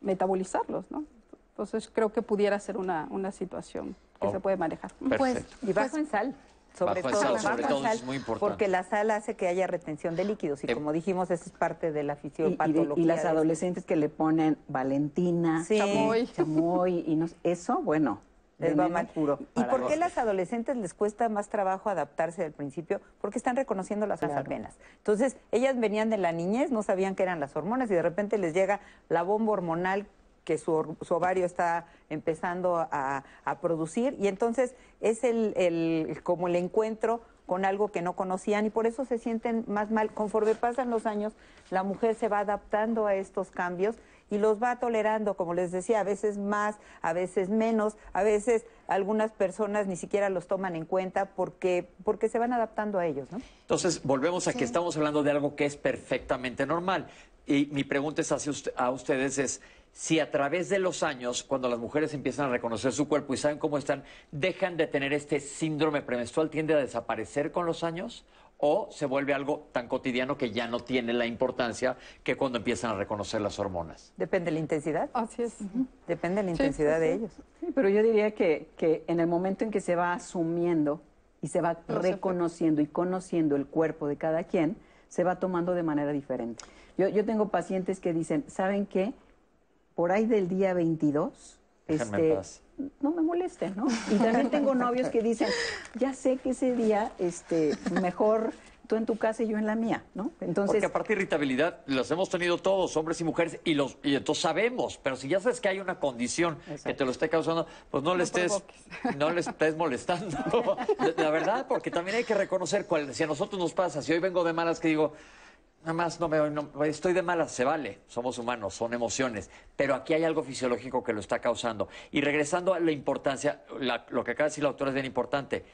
metabolizarlos, ¿no? Entonces creo que pudiera ser una, una situación que Oh, se puede manejar. perfecto. y bajo en sal. Sobre Bajo todo, sal, bajo sobre en todo, sal, es muy importante. Porque la sal hace que haya retención de líquidos y como dijimos, eso es parte de la Y, y de- fisiopatología. y las de esto. adolescentes que le ponen Valentina, Sí. chamoy, chamoy, y no, eso, bueno, Les va mal. puro. ¿Y por qué las adolescentes les cuesta más trabajo adaptarse al principio? Porque están reconociendo las Claro. apenas. Entonces, ellas venían de la niñez, no sabían qué eran las hormonas y de repente les llega la bomba hormonal que su, or- su ovario está empezando a, a producir y entonces es el, el- como el encuentro con algo que no conocían y por eso se sienten más mal. Conforme pasan los años, la mujer se va adaptando a estos cambios y los va tolerando, como les decía, a veces más, a veces menos, a veces algunas personas ni siquiera los toman en cuenta porque, porque se van adaptando a ellos, ¿no? Entonces, volvemos a que estamos hablando de algo que es perfectamente normal. Y mi pregunta es hacia usted- a ustedes es si a través de los años, cuando las mujeres empiezan a reconocer su cuerpo y saben cómo están, dejan de tener este síndrome premenstrual, tiende a desaparecer con los años o se vuelve algo tan cotidiano que ya no tiene la importancia que cuando empiezan a reconocer las hormonas. Depende de la intensidad. Así es. Depende de la Sí, intensidad sí, de ellos. Sí, pero yo diría que, que en el momento en que se va asumiendo y se va reconociendo y conociendo el cuerpo de cada quien, se va tomando de manera diferente. Yo, yo tengo pacientes que dicen, ¿saben qué? Por ahí del día 22, Déjenme este, no me molesten, ¿no? Y también tengo novios que dicen, ya sé que ese día, este, mejor tú en tu casa y yo en la mía, ¿no? Entonces, Porque aparte irritabilidad las hemos tenido todos, hombres y mujes, y los y entonces sabemos, pero si ya sabes que hay una condición que te lo esté causando, pues no le estés no le estés molestando. La- La verdad, porque también hay que reconocer cuál si a nosotros nos pasa, si hoy vengo de malas que digo Nada más no me no- estoy de malas, se vale, somos humanos, son emociones, pero aquí hay algo fisiológico que lo está causando. Y regresando a la importancia, la- lo que acaba de decir la doctora es bien importante.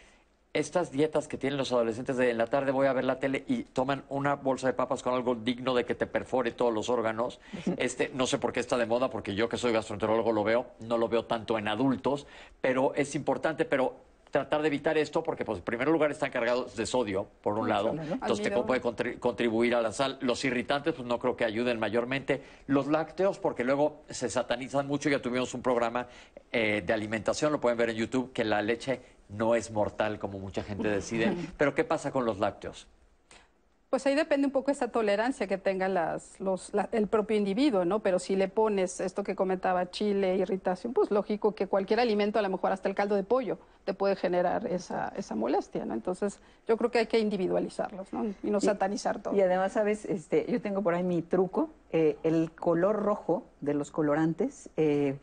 Estas dietas que tienen los adolescentes de en la tarde voy a ver la tele y toman una bolsa de papas con algo digno de que te perfore todos los órganos. Este, no sé por qué está de moda, porque yo que soy gastroenterólogo lo veo, no lo veo tanto en adultos, pero es importante, pero tratar de evitar esto porque pues en primer lugar están cargados de sodio, por un lado, entonces te puede contri- contribuir a la sal. Los irritantes pues no creo que ayuden mayormente. Los lácteos porque luego se satanizan mucho, ya tuvimos un programa eh, de alimentación, lo pueden ver en YouTube, que la leche no es mortal como mucha gente decide. Pero ¿qué pasa con los lácteos? Pues ahí depende un poco esa tolerancia que tenga las, los, la- el propio individuo, ¿no? Pero si le pones esto que comentaba, chile, irritación, pues lógico que cualquier alimento, a lo mejor hasta el caldo de pollo, te puede generar esa, esa molestia, ¿no? Entonces, yo creo que hay que individualizarlos, ¿no? Y no satanizar todo. Y además, ¿sabes? Este, yo tengo por ahí mi truco. eh, el color rojo de los colorantes eh,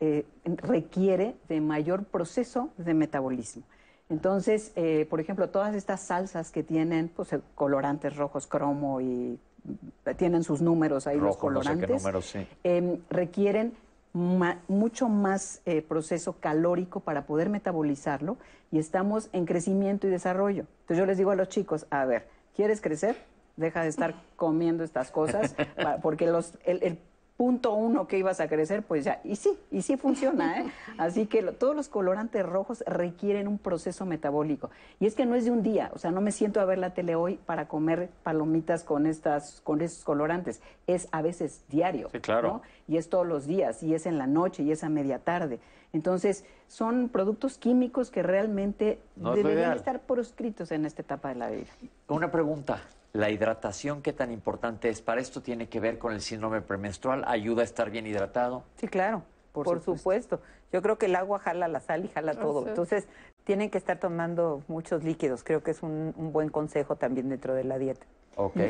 eh, requiere de mayor proceso de metabolismo. Entonces, eh, por ejemplo, todas estas salsas que tienen pues, colorantes rojos, cromo y mm, tienen sus números ahí los Rojo, no sé qué colorantes, número, sí. eh, requieren ma- mucho más eh, proceso calórico para poder metabolizarlo y estamos en crecimiento y desarrollo. Entonces yo les digo a los chicos, a ver, ¿quieres crecer? Deja de estar comiendo estas cosas, porque los, el, el punto uno que ibas a crecer, pues ya, y sí, y sí funciona, ¿eh? Así que lo- todos los colorantes rojos requieren un proceso metabólico. Y es que no es de un día, o sea, no me siento a ver la tele hoy para comer palomitas con estas, con esos colorantes. Es a veces diario. Sí, claro. ¿no? Y es todos los días, y es en la noche, y es a media tarde. Entonces, son productos químicos que realmente No es lo deberían estar proscritos en esta etapa de la vida. Una pregunta. ¿La hidratación qué tan importante es? ¿Para esto tiene que ver con el síndrome premenstrual? ¿Ayuda a estar bien hidratado? Sí, claro, por, supuesto. Yo creo que el agua jala la sal y jala todo. sí. Entonces, tienen que estar tomando muchos líquidos. Creo que es un, un buen consejo también dentro de la dieta.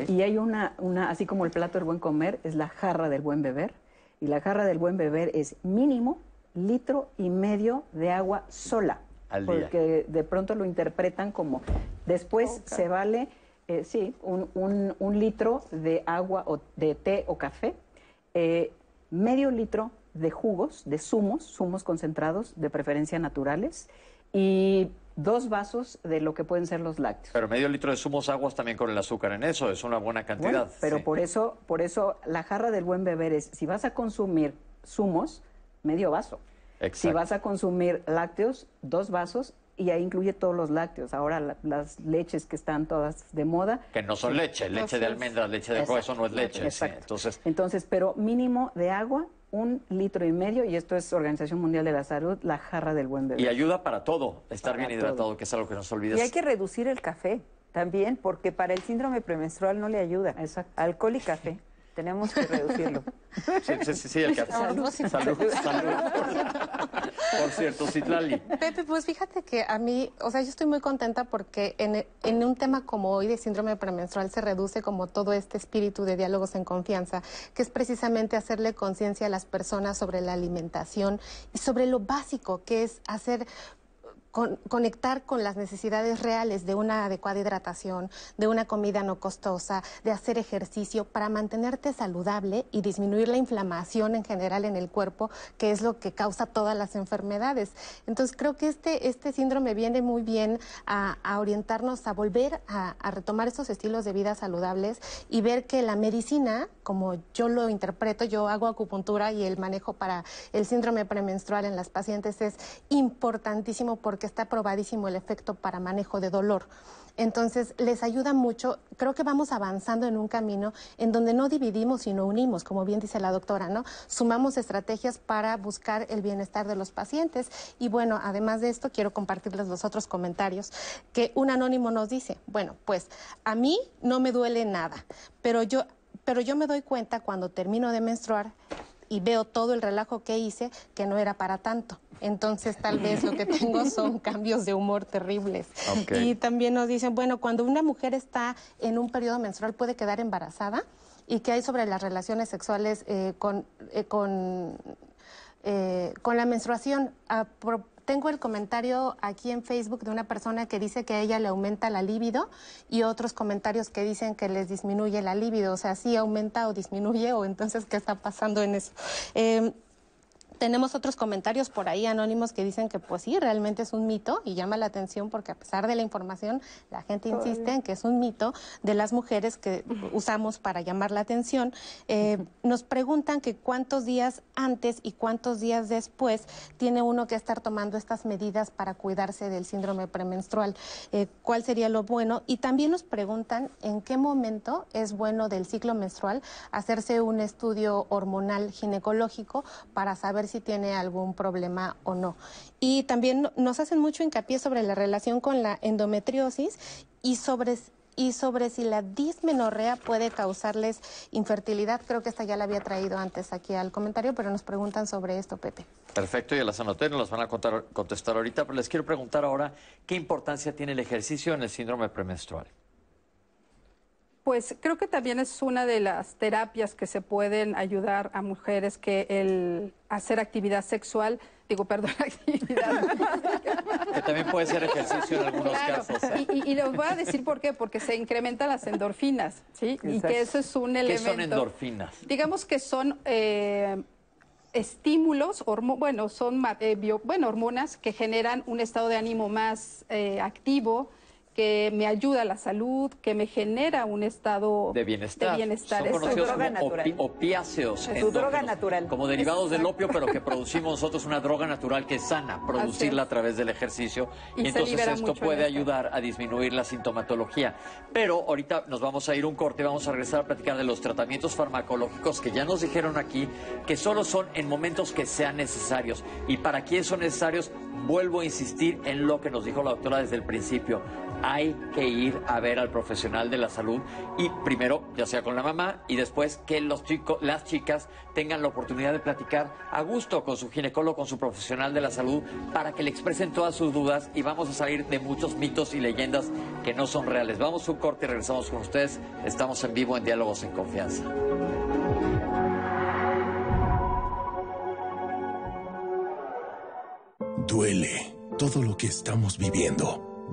Y, y hay una, una, así como el plato del buen comer, es la jarra del buen beber. Y la jarra del buen beber es mínimo litro y medio de agua sola. Al día. Porque de pronto lo interpretan como, después se vale, eh, sí, un, un- un litro de agua o de té o café, eh, medio litro de jugos, de zumos, zumos concentrados, de preferencia naturales, y dos vasos de lo que pueden ser los lácteos. Pero medio litro de zumos aguas también con el azúcar en eso, es una buena cantidad. Bueno, pero sí. por eso, por eso la jarra del buen beber es, si vas a consumir zumos, medio vaso. Si vas a consumir lácteos, dos vasos, y ahí incluye todos los lácteos. Ahora la- las leches que están todas de moda. Que no son leche, leche de Entonces- almendra, leche de coco, eso no es leche. sí. Exacto. Entonces, Entonces, pero mínimo de agua, un litro y medio, y esto es Organización Mundial de la Salud, la jarra del buen beber. y ayuda para todo, estar Para bien todo. hidratado, que es algo que nos olvidas. Y hay que reducir el café también, porque para el síndrome premenstrual no le ayuda. Alcohol y café. Tenemos que reducirlo. Sí, sí, sí, sí, el café. Salud. Salud, salud. Por cierto, Citlali. Pepe, pues fíjate que a mí, o sea, yo estoy muy contenta porque en, en un tema como hoy de síndrome premenstrual se reduce como todo este espíritu de diálogos en confianza, que es precisamente hacerle conciencia a las personas sobre la alimentación y sobre lo básico que es hacer con- conectar con las necesidades reales de una adecuada hidratación, de una comida no costosa, de hacer ejercicio para mantenerte saludable y disminuir la inflamación en general en el cuerpo, que es lo que causa todas las enfermedades. Entonces creo que este, este síndrome viene muy bien a, orientarnos a volver a, a retomar estos estilos de vida saludables y ver que la medicina, como yo lo interpreto, yo hago acupuntura y el manejo para el síndrome premenstrual en las pacientes es importantísimo porque está probadísimo el efecto para manejo de dolor. Entonces, les ayuda mucho. Creo que vamos avanzando en un camino en donde no dividimos, sino unimos, como bien dice la doctora, ¿no? Sumamos estrategias para buscar el bienestar de los pacientes. Y bueno, además de esto, quiero compartirles los otros comentarios que un anónimo nos dice. Bueno, pues a mí no me duele nada, pero yo, pero yo me doy cuenta cuando termino de menstruar y veo todo el relajo que hice que no era para tanto. Entonces tal vez lo que tengo son cambios de humor terribles. Y también nos dicen, bueno, cuando una mujer está en un periodo menstrual puede quedar embarazada y qué hay sobre las relaciones sexuales eh, con, eh, con, eh, con la menstruación. Por- tengo el comentario aquí en Facebook de una persona que dice que a ella le aumenta la libido y otros comentarios que dicen que les disminuye la libido. O sea, sí aumenta o disminuye o entonces qué está pasando en eso. Eh, tenemos otros comentarios por ahí anónimos que dicen que pues sí, realmente es un mito y llama la atención porque a pesar de la información, la gente insiste en que es un mito de las mujeres que usamos para llamar la atención. Eh, nos preguntan que cuántos días antes y cuántos días después tiene uno que estar tomando estas medidas para cuidarse del síndrome premenstrual. Eh, ¿Cuál sería lo bueno? Y también nos preguntan en qué momento es bueno del ciclo menstrual hacerse un estudio hormonal ginecológico para saber si tiene algún problema o no. Y también no- nos hacen mucho hincapié sobre la relación con la endometriosis y sobre y sobre si la dismenorrea puede causarles infertilidad. Creo que esta ya la había traído antes aquí al comentario, pero nos preguntan sobre esto, Pepe. Perfecto, ya las anoté, nos van a contestar ahorita, pero les quiero preguntar ahora, ¿qué importancia tiene el ejercicio en el síndrome premenstrual? Pues creo que también es una de las terapias que se pueden ayudar a mujeres que el hacer actividad sexual, digo, perdón, actividad. Que también puede ser ejercicio en algunos Claro, casos. Y, y- y les voy a decir por qué, porque se incrementan las endorfinas, ¿sí? Y que eso es un ¿Qué elemento. son endorfinas? Digamos que son eh, estímulos, hormo- bueno, son ma- eh, bio- bueno, hormonas que generan un estado de ánimo más eh, activo, que me ayuda a la salud, que me genera un estado de bienestar. De bienestar Son conocidos droga como natural. opi- opiáceos. Es su droga natural. Como derivados del opio, pero que producimos nosotros una droga natural que es sana, producirla a través del ejercicio. Y entonces esto en puede esto. ayudar a disminuir la sintomatología. Pero ahorita nos vamos a ir un corte, vamos a regresar a platicar de los tratamientos farmacológicos que ya nos dijeron aquí que solo son en momentos que sean necesarios. Y para quién son necesarios, vuelvo a insistir en lo que nos dijo la doctora desde el principio. Hay que ir a ver al profesional de la salud y primero, ya sea con la mamá, y después que los chicos, las chicas tengan la oportunidad de platicar a gusto con su ginecólogo, con su profesional de la salud, para que le expresen todas sus dudas y vamos a salir de muchos mitos y leyendas que no son reales. Vamos a un corte y regresamos con ustedes. Estamos en vivo en Diálogos en Confianza. Duele todo lo que estamos viviendo.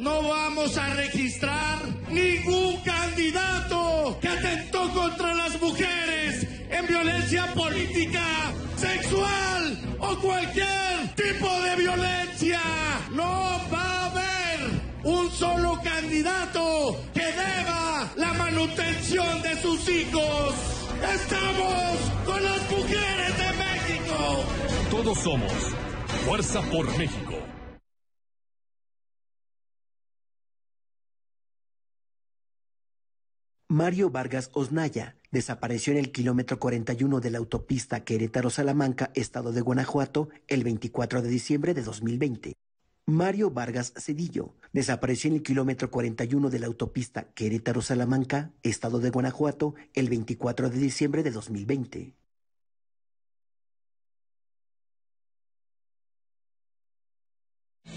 no vamos a registrar ningún candidato que atentó contra las mujeres en violencia política, sexual o cualquier tipo de violencia. No va a haber un solo candidato que deba la manutención de sus hijos. Estamos con las mujeres de México. Todos somos Fuerza por México. Mario Vargas Osnaya desapareció en el kilómetro 41 de la autopista Querétaro-Salamanca, estado de Guanajuato, el 24 de diciembre de 2020. Mario Vargas Cedillo desapareció en el kilómetro 41 de la autopista Querétaro-Salamanca, estado de Guanajuato, el 24 de diciembre de 2020.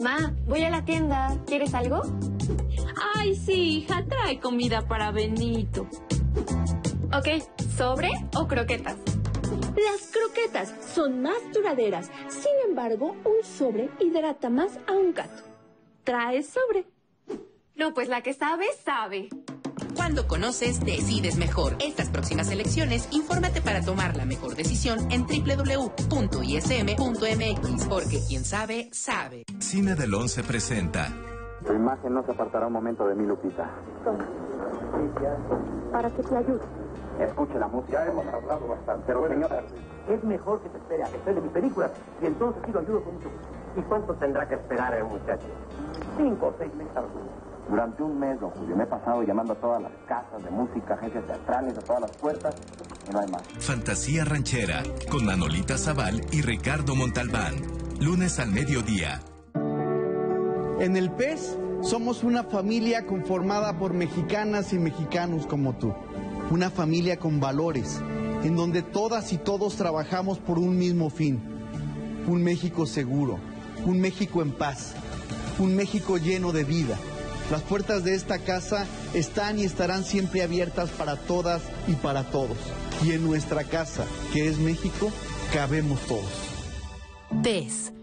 Ma, voy a la tienda. ¿Quieres algo? Ay, sí, hija, trae comida para Benito. Ok, ¿sobre o croquetas? Las croquetas son más duraderas. Sin embargo, un sobre hidrata más a un gato. Trae sobre. No, pues la que sabe, sabe. Cuando conoces, decides mejor. Estas próximas elecciones, infórmate para tomar la mejor decisión en www.ism.mx, porque quien sabe, sabe. Cine del 11 presenta Tu imagen no se apartará un momento de mí, Lupita. Para que te ayude. Escuche la música. Ya hemos hablado bastante. Pero, señora, Es mejor que se espere a que estrene mi película y entonces sí lo ayudo con mucho gusto. ¿Y cuánto tendrá que esperar el muchacho? Cinco o seis meses. Durante un mes, don Julio, me he pasado llamando a todas las casas de música, agencias teatrales, a todas las puertas, y no hay más. Fantasía Ranchera con Manolita Zaval y Ricardo Montalbán. Lunes al mediodía. En el PES somos una familia conformada por mexicanas y mexicanos como tú. Una familia con valores, en donde todas y todos trabajamos por un mismo fin. Un México seguro, un México en paz, un México lleno de vida. Las puertas de esta casa están y estarán siempre abiertas para todas y para todos. Y en nuestra casa, que es México, cabemos todos.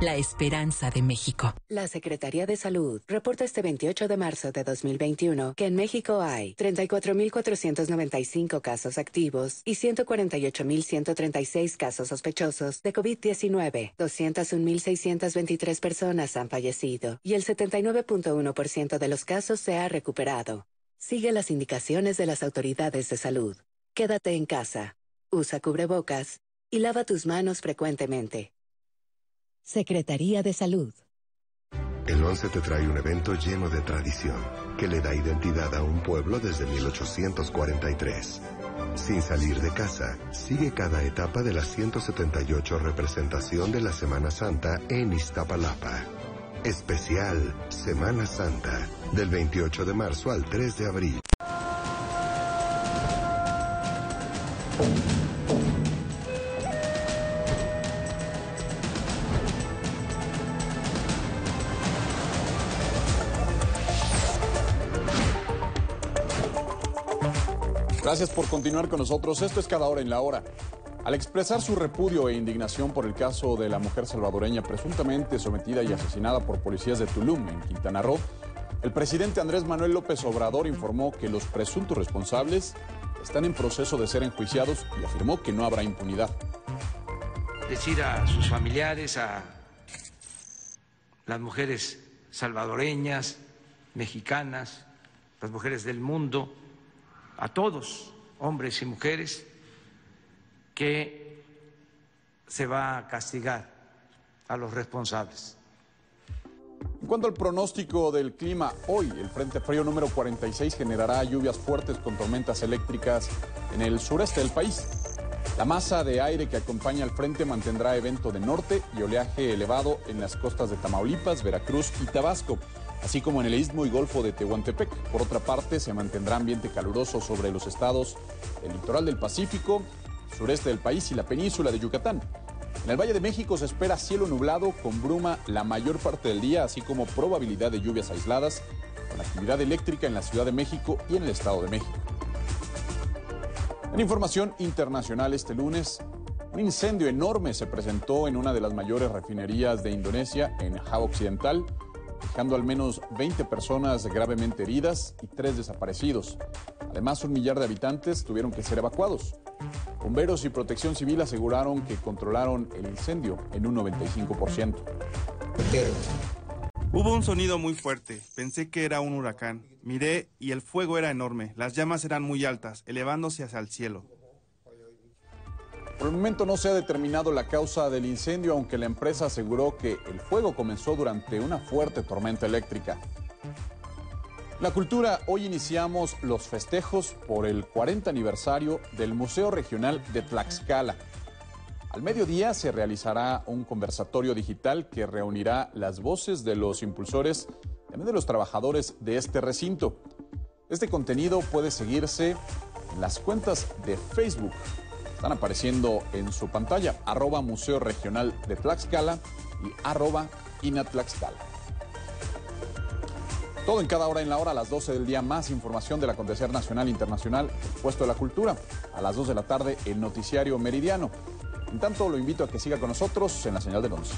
la esperanza de México. La Secretaría de Salud reporta este 28 de marzo de 2021 que en México hay 34.495 casos activos y 148.136 casos sospechosos de COVID-19. 201.623 personas han fallecido y el 79.1% de los casos se ha recuperado. Sigue las indicaciones de las autoridades de salud. Quédate en casa, usa cubrebocas y lava tus manos frecuentemente. Secretaría de Salud. El 11 te trae un evento lleno de tradición que le da identidad a un pueblo desde 1843. Sin salir de casa, sigue cada etapa de la 178 representación de la Semana Santa en Iztapalapa. Especial Semana Santa, del 28 de marzo al 3 de abril. Gracias por continuar con nosotros. Esto es cada hora en la hora. Al expresar su repudio e indignación por el caso de la mujer salvadoreña presuntamente sometida y asesinada por policías de Tulum, en Quintana Roo, el presidente Andrés Manuel López Obrador informó que los presuntos responsables están en proceso de ser enjuiciados y afirmó que no habrá impunidad. Decir a sus familiares, a las mujeres salvadoreñas, mexicanas, las mujeres del mundo, a todos, hombres y mujeres, que se va a castigar a los responsables. En cuanto al pronóstico del clima, hoy el Frente Frío número 46 generará lluvias fuertes con tormentas eléctricas en el sureste del país. La masa de aire que acompaña al frente mantendrá evento de norte y oleaje elevado en las costas de Tamaulipas, Veracruz y Tabasco así como en el istmo y golfo de Tehuantepec. Por otra parte, se mantendrá ambiente caluroso sobre los estados del litoral del Pacífico, sureste del país y la península de Yucatán. En el Valle de México se espera cielo nublado con bruma la mayor parte del día, así como probabilidad de lluvias aisladas, con actividad eléctrica en la Ciudad de México y en el Estado de México. En información internacional este lunes, un incendio enorme se presentó en una de las mayores refinerías de Indonesia, en Java Occidental, dejando al menos 20 personas gravemente heridas y tres desaparecidos. Además, un millar de habitantes tuvieron que ser evacuados. Bomberos y protección civil aseguraron que controlaron el incendio en un 95%. Hubo un sonido muy fuerte. Pensé que era un huracán. Miré y el fuego era enorme. Las llamas eran muy altas, elevándose hacia el cielo. Por el momento no se ha determinado la causa del incendio, aunque la empresa aseguró que el fuego comenzó durante una fuerte tormenta eléctrica. La cultura, hoy iniciamos los festejos por el 40 aniversario del Museo Regional de Tlaxcala. Al mediodía se realizará un conversatorio digital que reunirá las voces de los impulsores, también de los trabajadores de este recinto. Este contenido puede seguirse en las cuentas de Facebook están apareciendo en su pantalla, arroba Museo Regional de Tlaxcala y arroba Inatlaxcala. Todo en cada hora en la hora, a las 12 del día, más información del acontecer nacional e internacional, puesto de la cultura. A las 2 de la tarde, el noticiario meridiano. En tanto, lo invito a que siga con nosotros en la señal de 11.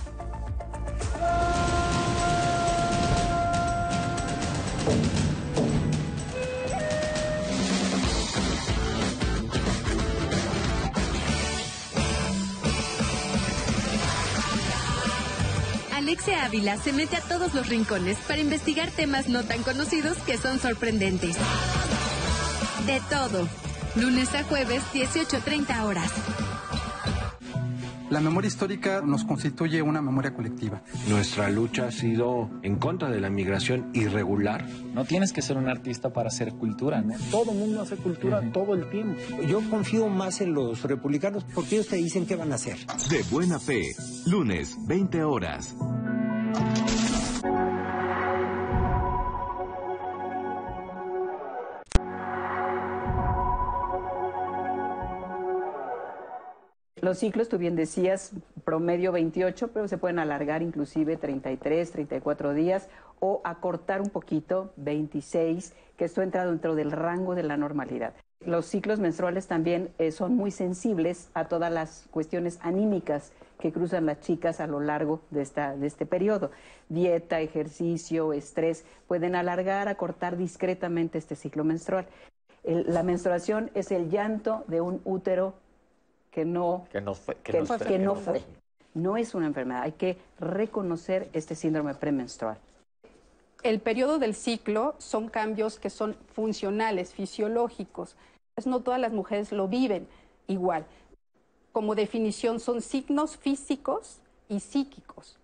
Alexia Ávila se mete a todos los rincones para investigar temas no tan conocidos que son sorprendentes. De todo. Lunes a jueves, 18.30 horas. La memoria histórica nos constituye una memoria colectiva. Nuestra lucha ha sido en contra de la migración irregular. No tienes que ser un artista para hacer cultura, ¿no? Todo el mundo hace cultura todo el tiempo. Yo confío más en los republicanos porque ellos te dicen qué van a hacer. De buena fe, lunes, 20 horas. Los ciclos, tú bien decías, promedio 28, pero se pueden alargar inclusive 33, 34 días o acortar un poquito, 26, que esto entra dentro del rango de la normalidad. Los ciclos menstruales también eh, son muy sensibles a todas las cuestiones anímicas que cruzan las chicas a lo largo de, esta, de este periodo. Dieta, ejercicio, estrés pueden alargar, acortar discretamente este ciclo menstrual. La menstruación es el llanto de un útero que no, Que no fue. Que que- no fue. que no fue. No es una enfermedad, hay que reconocer este síndrome premenstrual. El periodo del ciclo son cambios que son funcionales, fisiológicos. Pues No todas las mujeres lo viven igual. Como definición son signos físicos y psíquicos.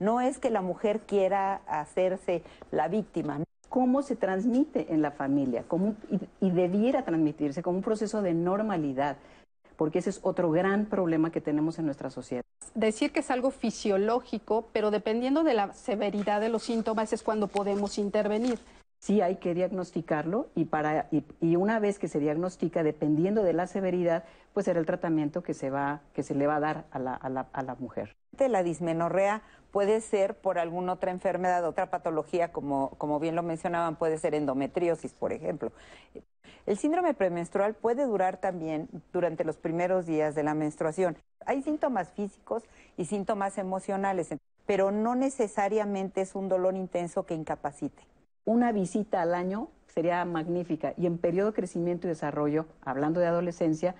No es que la mujer quiera hacerse la víctima. ¿Cómo se transmite en la familia? ¿Cómo- y, y debiera transmitirse como un proceso de normalidad, porque ese es otro gran problema que tenemos en nuestra sociedad. Decir que es algo fisiológico, pero dependiendo de la severidad de los síntomas es cuando podemos intervenir. Sí hay que diagnosticarlo y, para, y, una vez que se diagnostica, dependiendo de la severidad, pues será el tratamiento que se, va, que se le va a dar a la, a la, a la mujer. La dismenorrea puede ser por alguna otra enfermedad, otra patología, como, como bien lo mencionaban, puede ser endometriosis, por ejemplo. El síndrome premenstrual puede durar también durante los primeros días de la menstruación. Hay síntomas físicos y síntomas emocionales, pero no necesariamente es un dolor intenso que incapacite. Una visita al año sería magnífica. Y en periodo de crecimiento y desarrollo, hablando de adolescencia,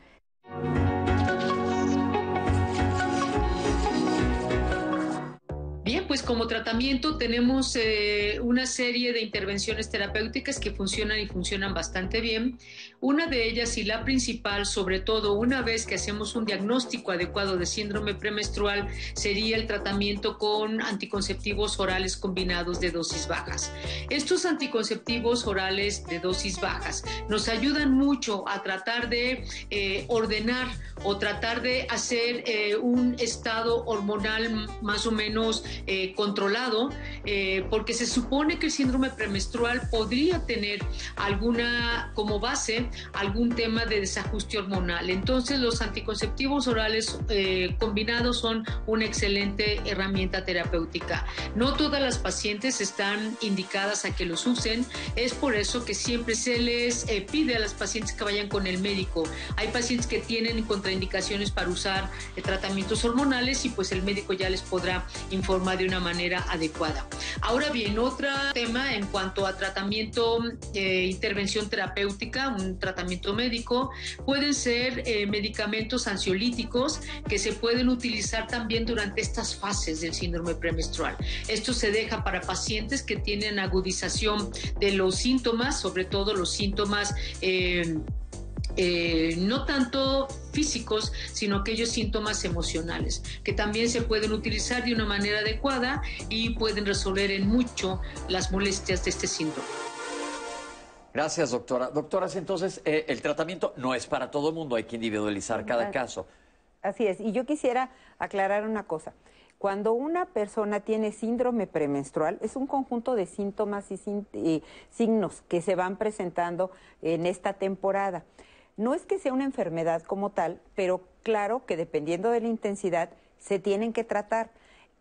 pues como tratamiento tenemos eh, una serie de intervenciones terapéuticas que funcionan y funcionan bastante bien. Una de ellas y la principal, sobre todo una vez que hacemos un diagnóstico adecuado de síndrome premenstrual, sería el tratamiento con anticonceptivos orales combinados de dosis bajas. Estos anticonceptivos orales de dosis bajas nos ayudan mucho a tratar de eh, ordenar o tratar de hacer eh, un estado hormonal más o menos eh, controlado, eh, porque se supone que el síndrome premenstrual podría tener alguna, como base, algún tema de desajuste hormonal. Entonces los anticonceptivos orales eh, combinados son una excelente herramienta terapéutica. No todas las pacientes están indicadas a que los usen, es por eso que siempre se les eh, pide a las pacientes que vayan con el médico. Hay pacientes que tienen contraindicaciones para usar eh, tratamientos hormonales y pues el médico ya les podrá informar de una manera adecuada. Ahora bien, otro tema en cuanto a tratamiento, eh, intervención terapéutica, un tratamiento médico, pueden ser eh, medicamentos ansiolíticos que se pueden utilizar también durante estas fases del síndrome premenstrual. Esto se deja para pacientes que tienen agudización de los síntomas, sobre todo los síntomas eh, eh, no tanto físicos, sino aquellos síntomas emocionales, que también se pueden utilizar de una manera adecuada y pueden resolver en mucho las molestias de este síndrome. Gracias, doctora. Doctoras, entonces, eh, el tratamiento no es para todo el mundo, hay que individualizar cada caso. Así es. Y yo quisiera aclarar una cosa. Cuando una persona tiene síndrome premenstrual, es un conjunto de síntomas y, sin- y signos que se van presentando en esta temporada. No es que sea una enfermedad como tal, pero claro que dependiendo de la intensidad se tienen que tratar.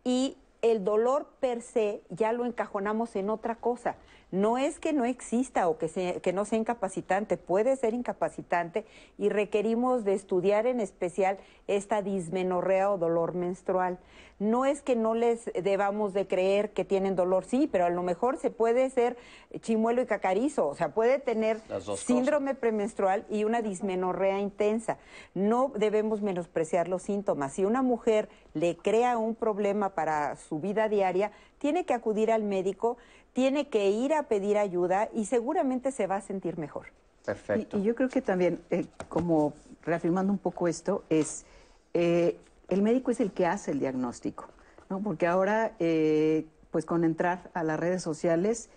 Y el dolor per se ya lo encajonamos en otra cosa. No es que no exista o que, se- que no sea incapacitante, puede ser incapacitante y requerimos de estudiar en especial esta dismenorrea o dolor menstrual. No es que no les debamos de creer que tienen dolor, sí, pero a lo mejor se puede ser chimuelo y cacarizo, o sea, puede tener síndrome premenstrual y una dismenorrea intensa. No debemos menospreciar los síntomas. Si una mujer le crea un problema para su vida diaria, tiene que acudir al médico, tiene que ir a pedir ayuda y seguramente se va a sentir mejor. Perfecto. Y, y yo creo que también, eh, como reafirmando un poco esto, es eh, el médico es el que hace el diagnóstico, ¿no? Porque ahora, eh, pues con entrar a las redes sociales,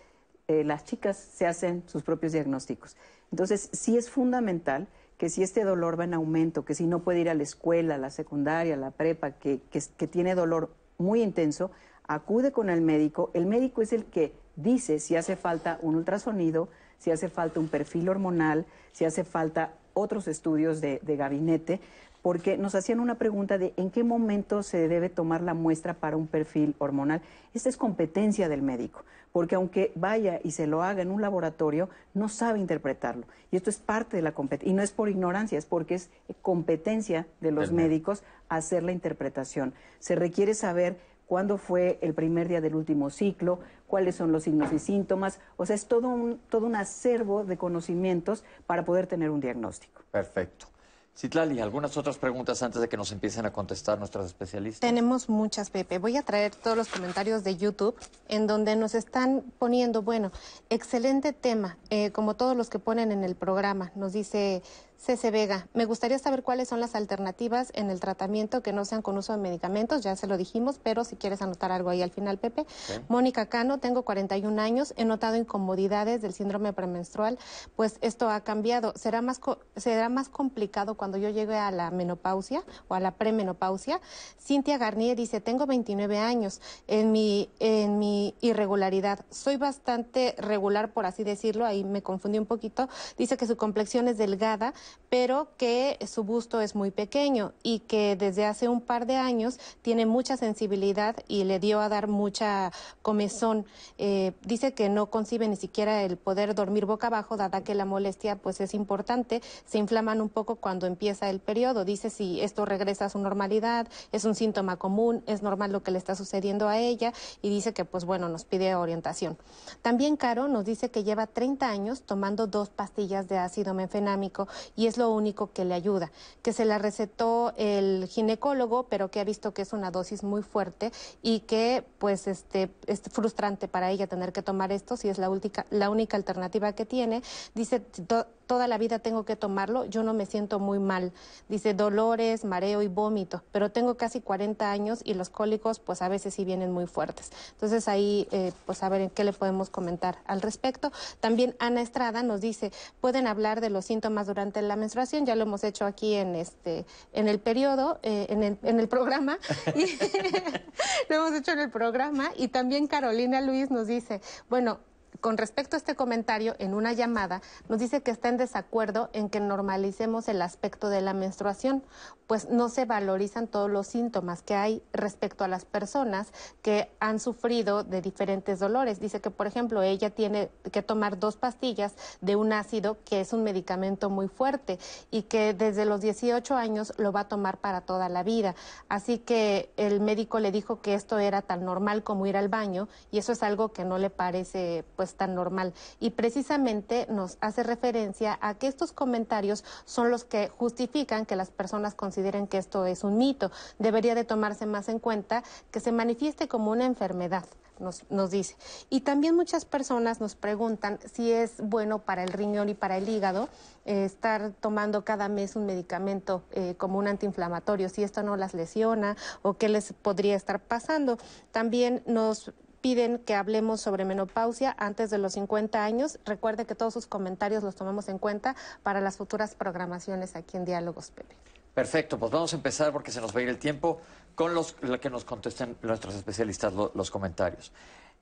eh, las chicas se hacen sus propios diagnósticos. Entonces, sí es fundamental que si este dolor va en aumento, que si no puede ir a la escuela, a la secundaria, a la prepa, que, que, tiene dolor muy intenso, acude con el médico. El médico es el que dice si hace falta un ultrasonido, si hace falta un perfil hormonal, si hace falta otros estudios de, de gabinete, porque nos hacían una pregunta de en qué momento se debe tomar la muestra para un perfil hormonal. Esta es competencia del médico, porque aunque vaya y se lo haga en un laboratorio, no sabe interpretarlo. Y esto es parte de la competencia, y no es por ignorancia, es porque es competencia de los médicos hacer la interpretación. Se requiere saber cuándo fue el primer día del último ciclo, cuáles son los signos y síntomas. O sea, es todo un, todo un acervo de conocimientos para poder tener un diagnóstico. Perfecto. Citlali, algunas otras preguntas antes de que nos empiecen a contestar nuestros especialistas. Tenemos muchas, Pepe. Voy a traer todos los comentarios de YouTube en donde nos están poniendo, bueno, excelente tema, eh, como todos los que ponen en el programa. Nos dice Cece Vega, me gustaría saber cuáles son las alternativas en el tratamiento que no sean con uso de medicamentos, ya se lo dijimos, pero si quieres anotar algo ahí al final, Pepe. Mónica Cano, tengo 41 años, he notado incomodidades del síndrome premenstrual, pues esto ha cambiado. ¿Será más, co- será más complicado cuando yo llegue a la menopausia o a la premenopausia? Cintia Garnier dice, tengo 29 años, en mi, en mi irregularidad, soy bastante regular, por así decirlo, ahí me confundí un poquito, dice que su complexión es delgada, pero que su busto es muy pequeño y que desde hace un par de años tiene mucha sensibilidad y le dio a dar mucha comezón. Eh, dice que no concibe ni siquiera el poder dormir boca abajo, dada que la molestia pues es importante. Se inflaman un poco cuando empieza el periodo. Dice si esto regresa a su normalidad, es un síntoma común, es normal lo que le está sucediendo a ella y dice que pues bueno, nos pide orientación. También Caro nos dice que lleva 30 años tomando dos pastillas de ácido menfenámico es lo único que le ayuda, que se la recetó el ginecólogo, pero que ha visto que es una dosis muy fuerte y que pues este es frustrante para ella tener que tomar esto si es la única la única alternativa que tiene. Dice "To- toda la vida tengo que tomarlo, yo no me siento muy mal. Dice dolores, mareo y vómito, pero tengo casi 40 años y los cólicos pues a veces sí vienen muy fuertes. Entonces ahí eh, pues a ver en qué le podemos comentar al respecto. También Ana Estrada nos dice, pueden hablar de los síntomas durante la menstruación, ya lo hemos hecho aquí en este en el periodo, eh, en, el, programa, lo hemos hecho en el programa y también Carolina Luis nos dice, bueno, con respecto a este comentario, en una llamada, nos dice que está en desacuerdo en que normalicemos el aspecto de la menstruación, pues no se valorizan todos los síntomas que hay respecto a las personas que han sufrido de diferentes dolores. Dice que, por ejemplo, ella tiene que tomar dos pastillas de un ácido que es un medicamento muy fuerte y que desde los 18 años lo va a tomar para toda la vida. Así que el médico le dijo que esto era tan normal como ir al baño y eso es algo que no le parece pues tan normal. Y precisamente nos hace referencia a que estos comentarios son los que justifican que las personas consideren que esto es un mito. Debería de tomarse más en cuenta que se manifieste como una enfermedad. Nos, nos dice. Y también muchas personas nos preguntan si es bueno para el riñón y para el hígado eh, estar tomando cada mes un medicamento eh, como un antiinflamatorio, si esto no las lesiona o qué les podría estar pasando. También nos piden que hablemos sobre menopausia antes de los 50 años. Recuerde que todos sus comentarios los tomamos en cuenta para las futuras programaciones aquí en Diálogos, Pepe. Perfecto, pues vamos a empezar porque se nos va a ir el tiempo con los lo que nos contesten nuestros especialistas lo- los comentarios.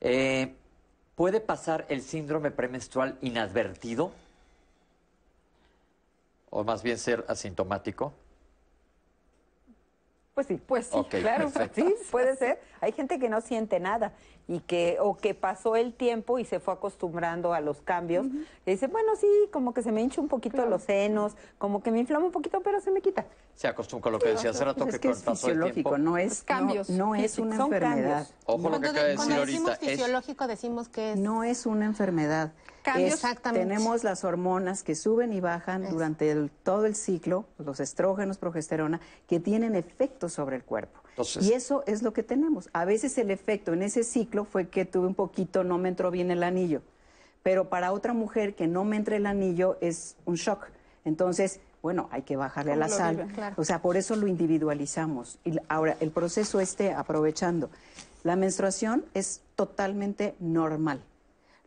Eh, ¿Puede pasar el síndrome premenstrual inadvertido? O más bien ser asintomático. Pues sí, pues sí, claro, perfecto. sí, puede ser. Hay gente que no siente nada y que o que pasó el tiempo y se fue acostumbrando a los cambios. Y dice, bueno, sí, como que se me hincha un poquito los senos, como que me inflama un poquito, pero se me quita. Se acostumbra con lo que decía hace rato Pues es que, que con es paso del fisiológico, tiempo- no es, cambios. no, no es una Son enfermedad. cambios. Ojo lo que Cuando, acaba de cuando decimos es- fisiológico decimos que es... No es una enfermedad. Cambios. Es- Exactamente. Tenemos las hormonas que suben y bajan durante el- todo el ciclo, los estrógenos, progesterona, que tienen efectos sobre el cuerpo. Entonces- y eso es lo que tenemos. A veces el efecto en ese ciclo fue que tuve un poquito, no me entró bien el anillo. Pero para otra mujer que no me entre el anillo es un shock. Entonces, bueno, hay que bajarle a ¿Cómo la sal. vive? Claro. O sea, por eso lo individualizamos. Y ahora, el proceso este, aprovechando, la menstruación es totalmente normal.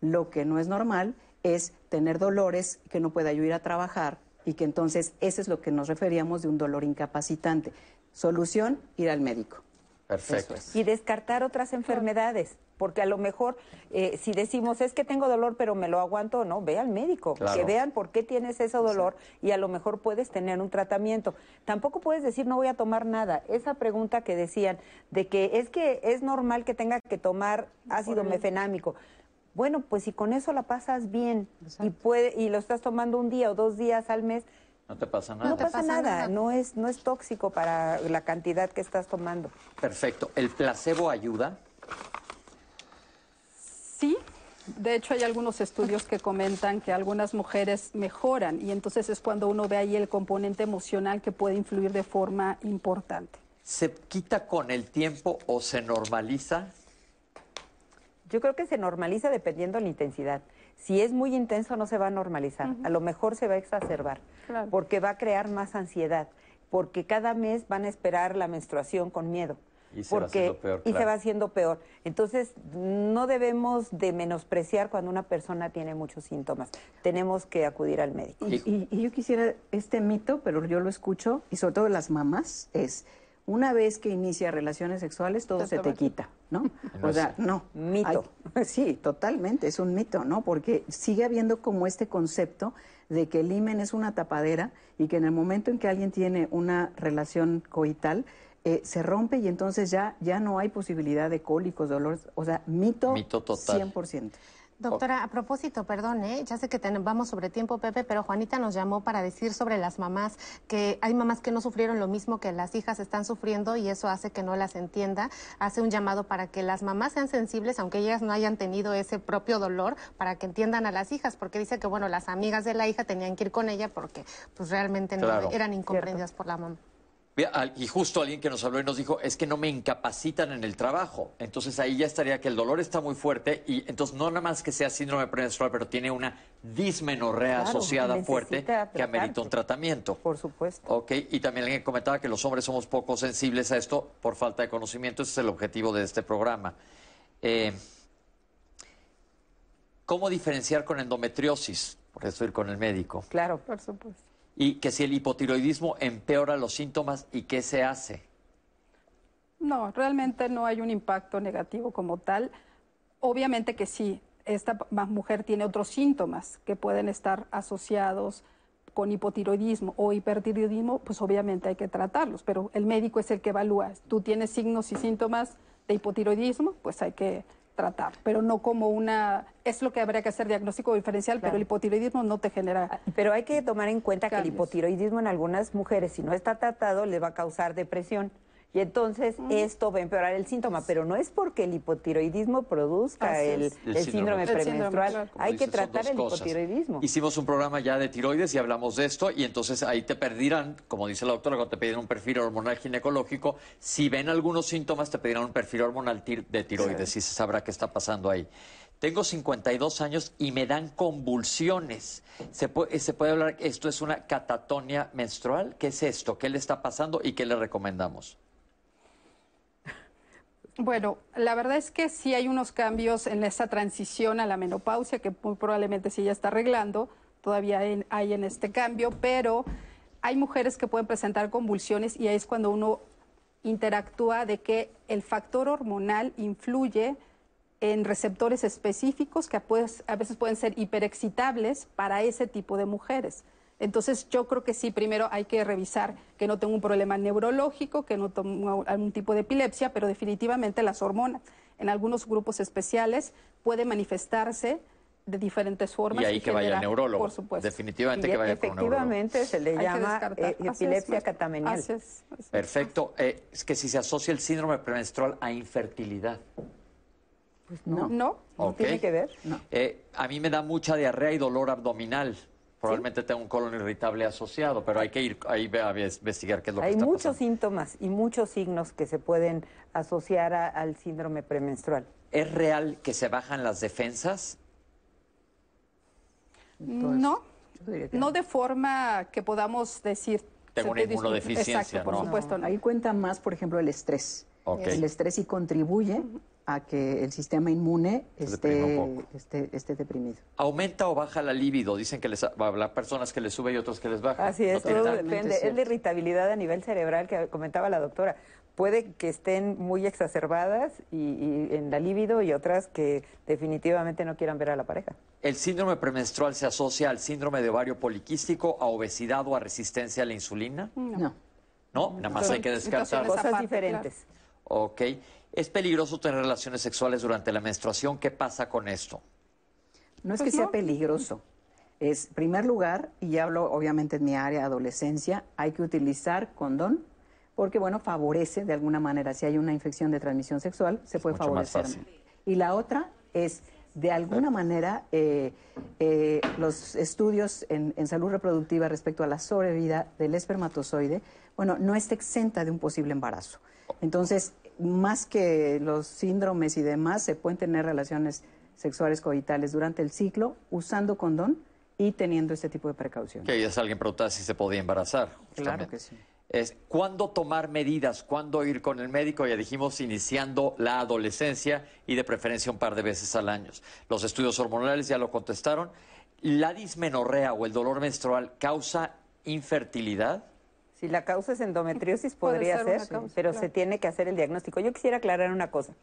Lo que no es normal es tener dolores, que no pueda yo ir a trabajar y que entonces ese es lo que nos referíamos de un dolor incapacitante. Solución, ir al médico. Perfecto. Y descartar otras enfermedades, porque a lo mejor eh, si decimos es que tengo dolor pero me lo aguanto, no, ve al médico, Claro. que vean por qué tienes ese dolor y a lo mejor puedes tener un tratamiento. Tampoco puedes decir no voy a tomar nada. Esa pregunta que decían de que es que es normal que tenga que tomar ácido mefenámico. Bueno, pues si con eso la pasas bien y puede y lo estás tomando un día o dos días al mes, No te pasa nada. no, pasa, nada, no es no es tóxico para la cantidad que estás tomando. Perfecto. ¿El placebo ayuda? Sí, de hecho hay algunos estudios que comentan que algunas mujeres mejoran y entonces es cuando uno ve ahí el componente emocional que puede influir de forma importante. ¿Se quita con el tiempo o se normaliza? Yo creo que se normaliza dependiendo de la intensidad. Si es muy intenso no se va a normalizar, a lo mejor se va a exacerbar, Claro. porque va a crear más ansiedad, porque cada mes van a esperar la menstruación con miedo. Y se va porque, haciendo peor, y se va haciendo peor. Entonces, no debemos de menospreciar cuando una persona tiene muchos síntomas. Tenemos que acudir al médico. Y, y- y yo quisiera este mito, pero yo lo escucho, y sobre todo las mamás, es una vez que inicia relaciones sexuales, todo Se te quita, ¿no? No O sea, no. mito. Hay- sí, totalmente, es un mito, ¿no? Porque sigue habiendo como este concepto de que el himen es una tapadera y que en el momento en que alguien tiene una relación coital, eh, se rompe y entonces ya, ya no hay posibilidad de cólicos, dolores, o sea, mito, Mito total. 100%. Doctora, a propósito, perdón, ¿eh? ya sé que ten- vamos sobre tiempo, Pepe, pero Juanita nos llamó para decir sobre las mamás, que hay mamás que no sufrieron lo mismo que las hijas están sufriendo y eso hace que no las entienda. Hace un llamado para que las mamás sean sensibles, aunque ellas no hayan tenido ese propio dolor, para que entiendan a las hijas, porque dice que, bueno, las amigas de la hija tenían que ir con ella porque pues realmente no Claro. eran incomprendidas por la mamá. Y justo alguien que nos habló y nos dijo, es que no me incapacitan en el trabajo. Entonces ahí ya estaría que el dolor está muy fuerte y entonces no nada más que sea síndrome premenstrual, pero tiene una dismenorrea Claro, asociada fuerte que amerita un tratamiento. Por supuesto. Ok, y también alguien comentaba que los hombres somos poco sensibles a esto por falta de conocimiento. Ese es el objetivo de este programa. Eh, ¿Cómo diferenciar con endometriosis? Por eso ir con el médico. Claro. Por supuesto. Y que si el hipotiroidismo empeora los síntomas y qué se hace. No, realmente no hay un impacto negativo como tal. Obviamente que sí, esta mujer tiene otros síntomas que pueden estar asociados con hipotiroidismo o hipertiroidismo, pues obviamente hay que tratarlos, pero el médico es el que evalúa. Tú tienes signos y síntomas de hipotiroidismo, pues hay que tratar, pero no como una... Es lo que habría que hacer diagnóstico diferencial, pero el hipotiroidismo no te genera... Pero hay que tomar en cuenta que el hipotiroidismo en algunas mujeres, si no está tratado, le va a causar depresión. Y entonces esto va a empeorar el síntoma, pero no es porque el hipotiroidismo produzca el, síndrome El síndrome, premenstrual. Hay dices, que tratar el cosas. hipotiroidismo. Hicimos un programa ya de tiroides y hablamos de esto y entonces ahí te pedirán, como dice la doctora, cuando te pedirán un perfil hormonal ginecológico, si ven algunos síntomas te pedirán un perfil hormonal tir- de tiroides y se sabrá qué está pasando ahí. Tengo 52 años y me dan convulsiones. ¿Se puede, ¿Se puede hablar, esto es una catatonia menstrual? ¿Qué es esto? ¿Qué le está pasando y qué le recomendamos? Bueno, la verdad es que sí hay unos cambios en esa transición a la menopausia que muy probablemente sí ya está arreglando, todavía hay, en este cambio, pero hay mujeres que pueden presentar convulsiones y ahí es cuando uno interactúa de que el factor hormonal influye en receptores específicos que pues, a veces pueden ser hiperexcitables para ese tipo de mujeres. Entonces yo creo que sí, primero hay que revisar que no tengo un problema neurológico, que no tengo algún tipo de epilepsia, pero definitivamente las hormonas en algunos grupos especiales pueden manifestarse de diferentes formas. Y ahí que vaya el neurólogo. Por supuesto. Definitivamente Y que vaya con un neurólogo. efectivamente se le Hay llama eh, Así es, epilepsia catamenial. Así es, así es. Perfecto. Eh, es que si se asocia el síndrome premenstrual a infertilidad. No. No. Ok. tiene que ver. Eh, a mí me da mucha diarrea y dolor abdominal. Probablemente tengo un colon irritable asociado, pero hay que ir ahí a investigar qué es lo que Hay está muchos pasando. síntomas y muchos signos que se pueden asociar a- al síndrome premenstrual. ¿Es real que se bajan las defensas? no, no de forma que podamos decir. Tengo una inmunodeficiencia, Exacto, por ¿no? supuesto. no. Ahí cuenta más, por ejemplo, el estrés. Ok. El estrés sí contribuye a que el sistema inmune esté, esté, esté deprimido. ¿Aumenta o baja la libido? Dicen que les, habrá personas que les sube y otras que les baja. Así ¿No es, todo depende. Es la irritabilidad a nivel cerebral que comentaba la doctora. puede que estén muy exacerbadas y, y en la libido y otras que definitivamente no quieran ver a la pareja. ¿El síndrome premenstrual se asocia al síndrome de ovario poliquístico, a obesidad o a resistencia a la insulina? No. No, nada más hay que descartar. Cosas diferentes. Ok. ¿Es peligroso tener relaciones sexuales durante la menstruación? ¿Qué pasa con esto? No es Pues que sea peligroso. Es, primer lugar, y hablo obviamente en mi área adolescencia, hay que utilizar condón porque, bueno, favorece de alguna manera, si hay una infección de transmisión sexual, se puede mucho más favorecer. fácil. Y la otra es, de alguna manera, eh, eh, los estudios en, en salud reproductiva respecto a la sobrevida del espermatozoide, bueno, no está exenta de un posible embarazo. Entonces, más que los síndromes y demás, se pueden tener relaciones sexuales coitales durante el ciclo usando condón y teniendo este tipo de precauciones. Que ya es alguien preguntaba si se podía embarazar. Claro que sí. Es, ¿Cuándo tomar medidas? ¿Cuándo ir con el médico? Ya dijimos, iniciando la adolescencia y de preferencia un par de veces al año. Los estudios hormonales ya lo contestaron. ¿La dismenorrea o el dolor menstrual causa infertilidad? Si la causa es endometriosis, podría ser ser, una causa, pero claro. se tiene que hacer el diagnóstico. Yo quisiera aclarar una cosa.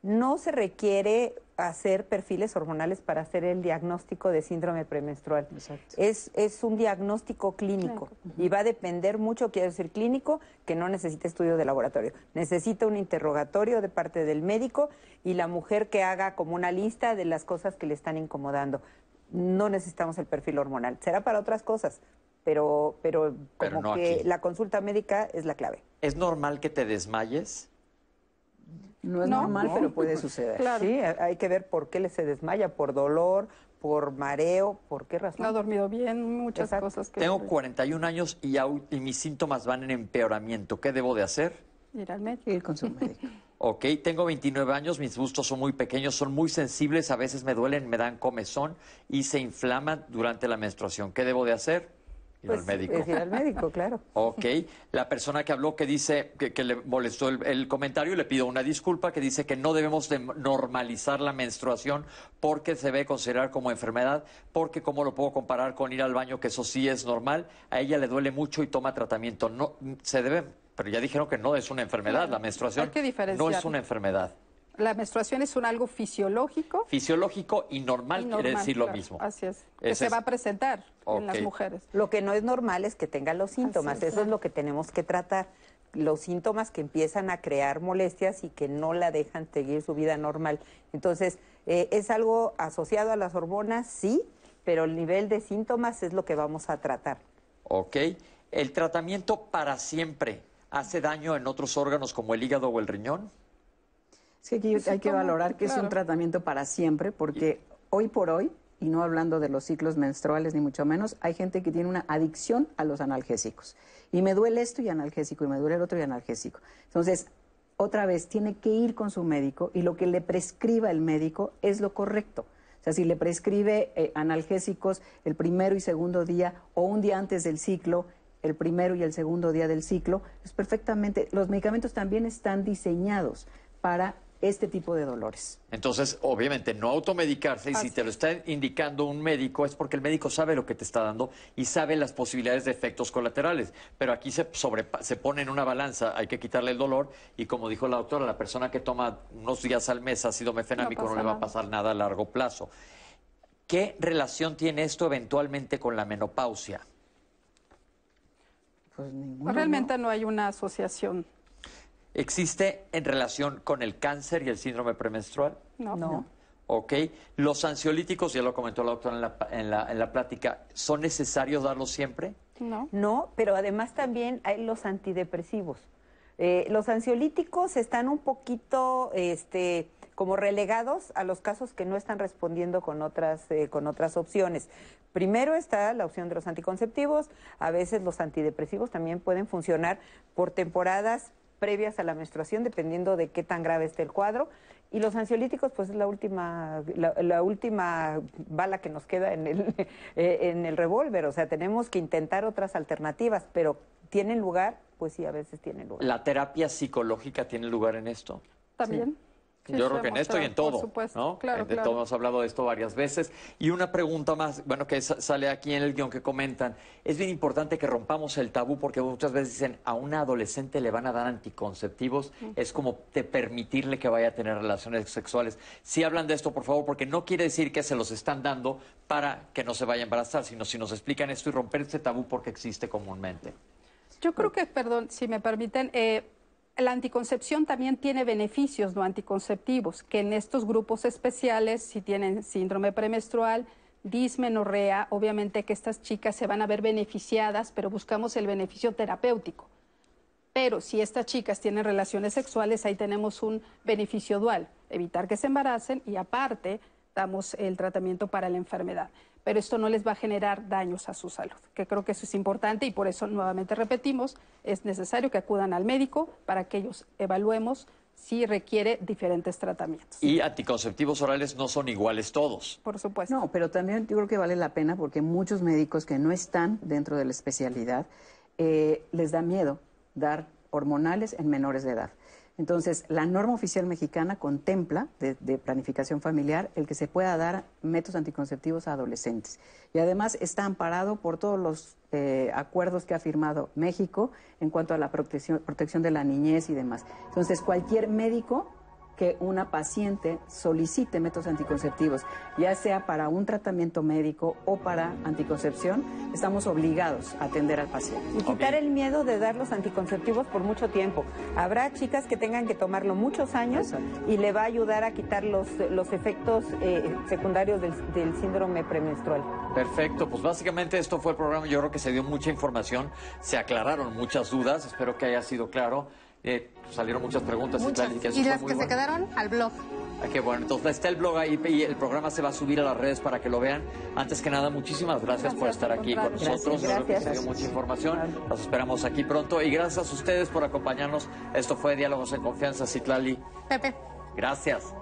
No se requiere hacer perfiles hormonales para hacer el diagnóstico de síndrome premenstrual. Es, es un diagnóstico clínico y va a depender mucho, quiero decir clínico, que no necesita estudio de laboratorio. Necesita un interrogatorio de parte del médico y la mujer que haga como una lista de las cosas que le están incomodando. No necesitamos el perfil hormonal. Será para otras cosas, pero, pero Pero como no que aquí. la consulta médica es la clave. ¿Es normal que te desmayes? No es No, normal, no. pero puede suceder. Sí, hay que ver por qué le se desmaya, por dolor, por mareo, por qué razón. No ha dormido bien, muchas Exacto. cosas que... Tengo 41 años y mis síntomas van en empeoramiento. ¿Qué debo de hacer? Ir al médico. Ir con su médico. Ok, tengo 29 años, mis bustos son muy pequeños, son muy sensibles, a veces me duelen, me dan comezón y se inflaman durante la menstruación. ¿Qué debo de hacer? Ir Pues, al médico. es ir al médico, claro. Ok, la persona que habló que dice que, que le molestó el, el comentario, le pido una disculpa, que dice que no debemos de normalizar la menstruación porque se debe considerar como enfermedad, porque cómo lo puedo comparar con ir al baño, que eso sí es normal, a ella le duele mucho y toma tratamiento. No, se debe, pero ya dijeron que no es una enfermedad, Claro, la menstruación no es una enfermedad. La menstruación es un algo fisiológico. Fisiológico y normal, y quiere decir lo mismo. Así es. Que Ese se es- va a presentar en las mujeres. Lo que no es normal es que tenga los síntomas. Es, Eso es lo que tenemos que tratar. Los síntomas que empiezan a crear molestias y que no la dejan seguir su vida normal. Entonces, eh, ¿es algo asociado a las hormonas? Sí, pero el nivel de síntomas es lo que vamos a tratar. Ok, ¿el tratamiento para siempre hace daño en otros órganos como el hígado o el riñón? Es que aquí Sí, hay que valorar que es un tratamiento para siempre, porque hoy por hoy, y no hablando de los ciclos menstruales ni mucho menos, hay gente que tiene una adicción a los analgésicos. Y me duele esto y analgésico, y me duele el otro y analgésico. Entonces, otra vez, tiene que ir con su médico y lo que le prescriba el médico es lo correcto. O sea, si le prescribe eh, analgésicos el primero y segundo día o un día antes del ciclo, el primero y el segundo día del ciclo, es perfectamente. Los medicamentos también están diseñados para este tipo de dolores. Entonces, obviamente, no automedicarse y si te lo está indicando un médico es porque el médico sabe lo que te está dando y sabe las posibilidades de efectos colaterales. Pero aquí se, sobrepa- se pone en una balanza, hay que quitarle el dolor y como dijo la doctora, la persona que toma unos días al mes ácido mefenámico no, le va a pasar nada a largo plazo. ¿Qué relación tiene esto eventualmente con la menopausia? Pues ninguna. Realmente no hay una asociación. ¿Existe en relación con el cáncer y el síndrome premenstrual? No. No. Ok. Los ansiolíticos, ya lo comentó la doctora en la, en la, en la plática, ¿son necesarios darlos siempre? No. No, pero además también hay los antidepresivos. Eh, los ansiolíticos están un poquito este, como relegados a los casos que no están respondiendo con otras, eh, con otras opciones. Primero está la opción de los anticonceptivos, a veces los antidepresivos también pueden funcionar por temporadas previas a la menstruación, dependiendo de qué tan grave esté el cuadro. Y los ansiolíticos, pues es la última, la, la última bala que nos queda en el, eh, en el revólver. O sea, tenemos que intentar otras alternativas, pero ¿tienen lugar? Pues sí, a veces tienen lugar. ¿La terapia psicológica tiene lugar en esto? También. Yo creo que en esto y en todo, Por supuesto, ¿no? claro, de claro. todo hemos hablado de esto varias veces. Y una pregunta más, bueno, que sa- sale aquí en el guion que comentan, es bien importante que rompamos el tabú porque muchas veces dicen a una adolescente le van a dar anticonceptivos, es como de permitirle que vaya a tener relaciones sexuales. Si hablan de esto, por favor, porque no quiere decir que se los están dando para que no se vaya a embarazar, sino si nos explican esto y romper este tabú porque existe comúnmente. Yo creo que, perdón, si me permiten, eh, la anticoncepción también tiene beneficios no anticonceptivos, que en estos grupos especiales, si tienen síndrome premenstrual, dismenorrea, obviamente que estas chicas se van a ver beneficiadas, pero buscamos el beneficio terapéutico. Pero si estas chicas tienen relaciones sexuales, ahí tenemos un beneficio dual, evitar que se embaracen y aparte damos el tratamiento para la enfermedad. Pero esto no les va a generar daños a su salud, que creo que eso es importante y por eso nuevamente repetimos, es necesario que acudan al médico para que ellos evaluemos si requiere diferentes tratamientos. Y anticonceptivos orales no son iguales todos. Por supuesto. No, pero también yo creo que vale la pena porque muchos médicos que no están dentro de la especialidad eh, les da miedo dar hormonales en menores de edad. Entonces, la norma oficial mexicana contempla de, de planificación familiar el que se pueda dar métodos anticonceptivos a adolescentes. Y además está amparado por todos los eh, acuerdos que ha firmado México en cuanto a la protección, protección de la niñez y demás. Entonces, cualquier médico que una paciente solicite métodos anticonceptivos, ya sea para un tratamiento médico o para anticoncepción, estamos obligados a atender al paciente. Y quitar el miedo de dar los anticonceptivos por mucho tiempo. Habrá chicas que tengan que tomarlo muchos años y le va a ayudar a quitar los, los efectos eh, secundarios del, del síndrome premenstrual. Perfecto, pues básicamente esto fue el programa. Yo creo que se dio mucha información, se aclararon muchas dudas. Espero que haya sido claro. Eh, salieron muchas preguntas. Muchas. Y, y, las que se quedaron al blog. Ah, bueno, entonces está el blog ahí y el programa se va a subir a las redes para que lo vean. Antes que nada, muchísimas gracias, por estar aquí con nosotros. Gracias, gracias. Que mucha información. Los esperamos aquí pronto y gracias a ustedes por acompañarnos. Esto fue Diálogos en Confianza, Citlali. Pepe. Gracias.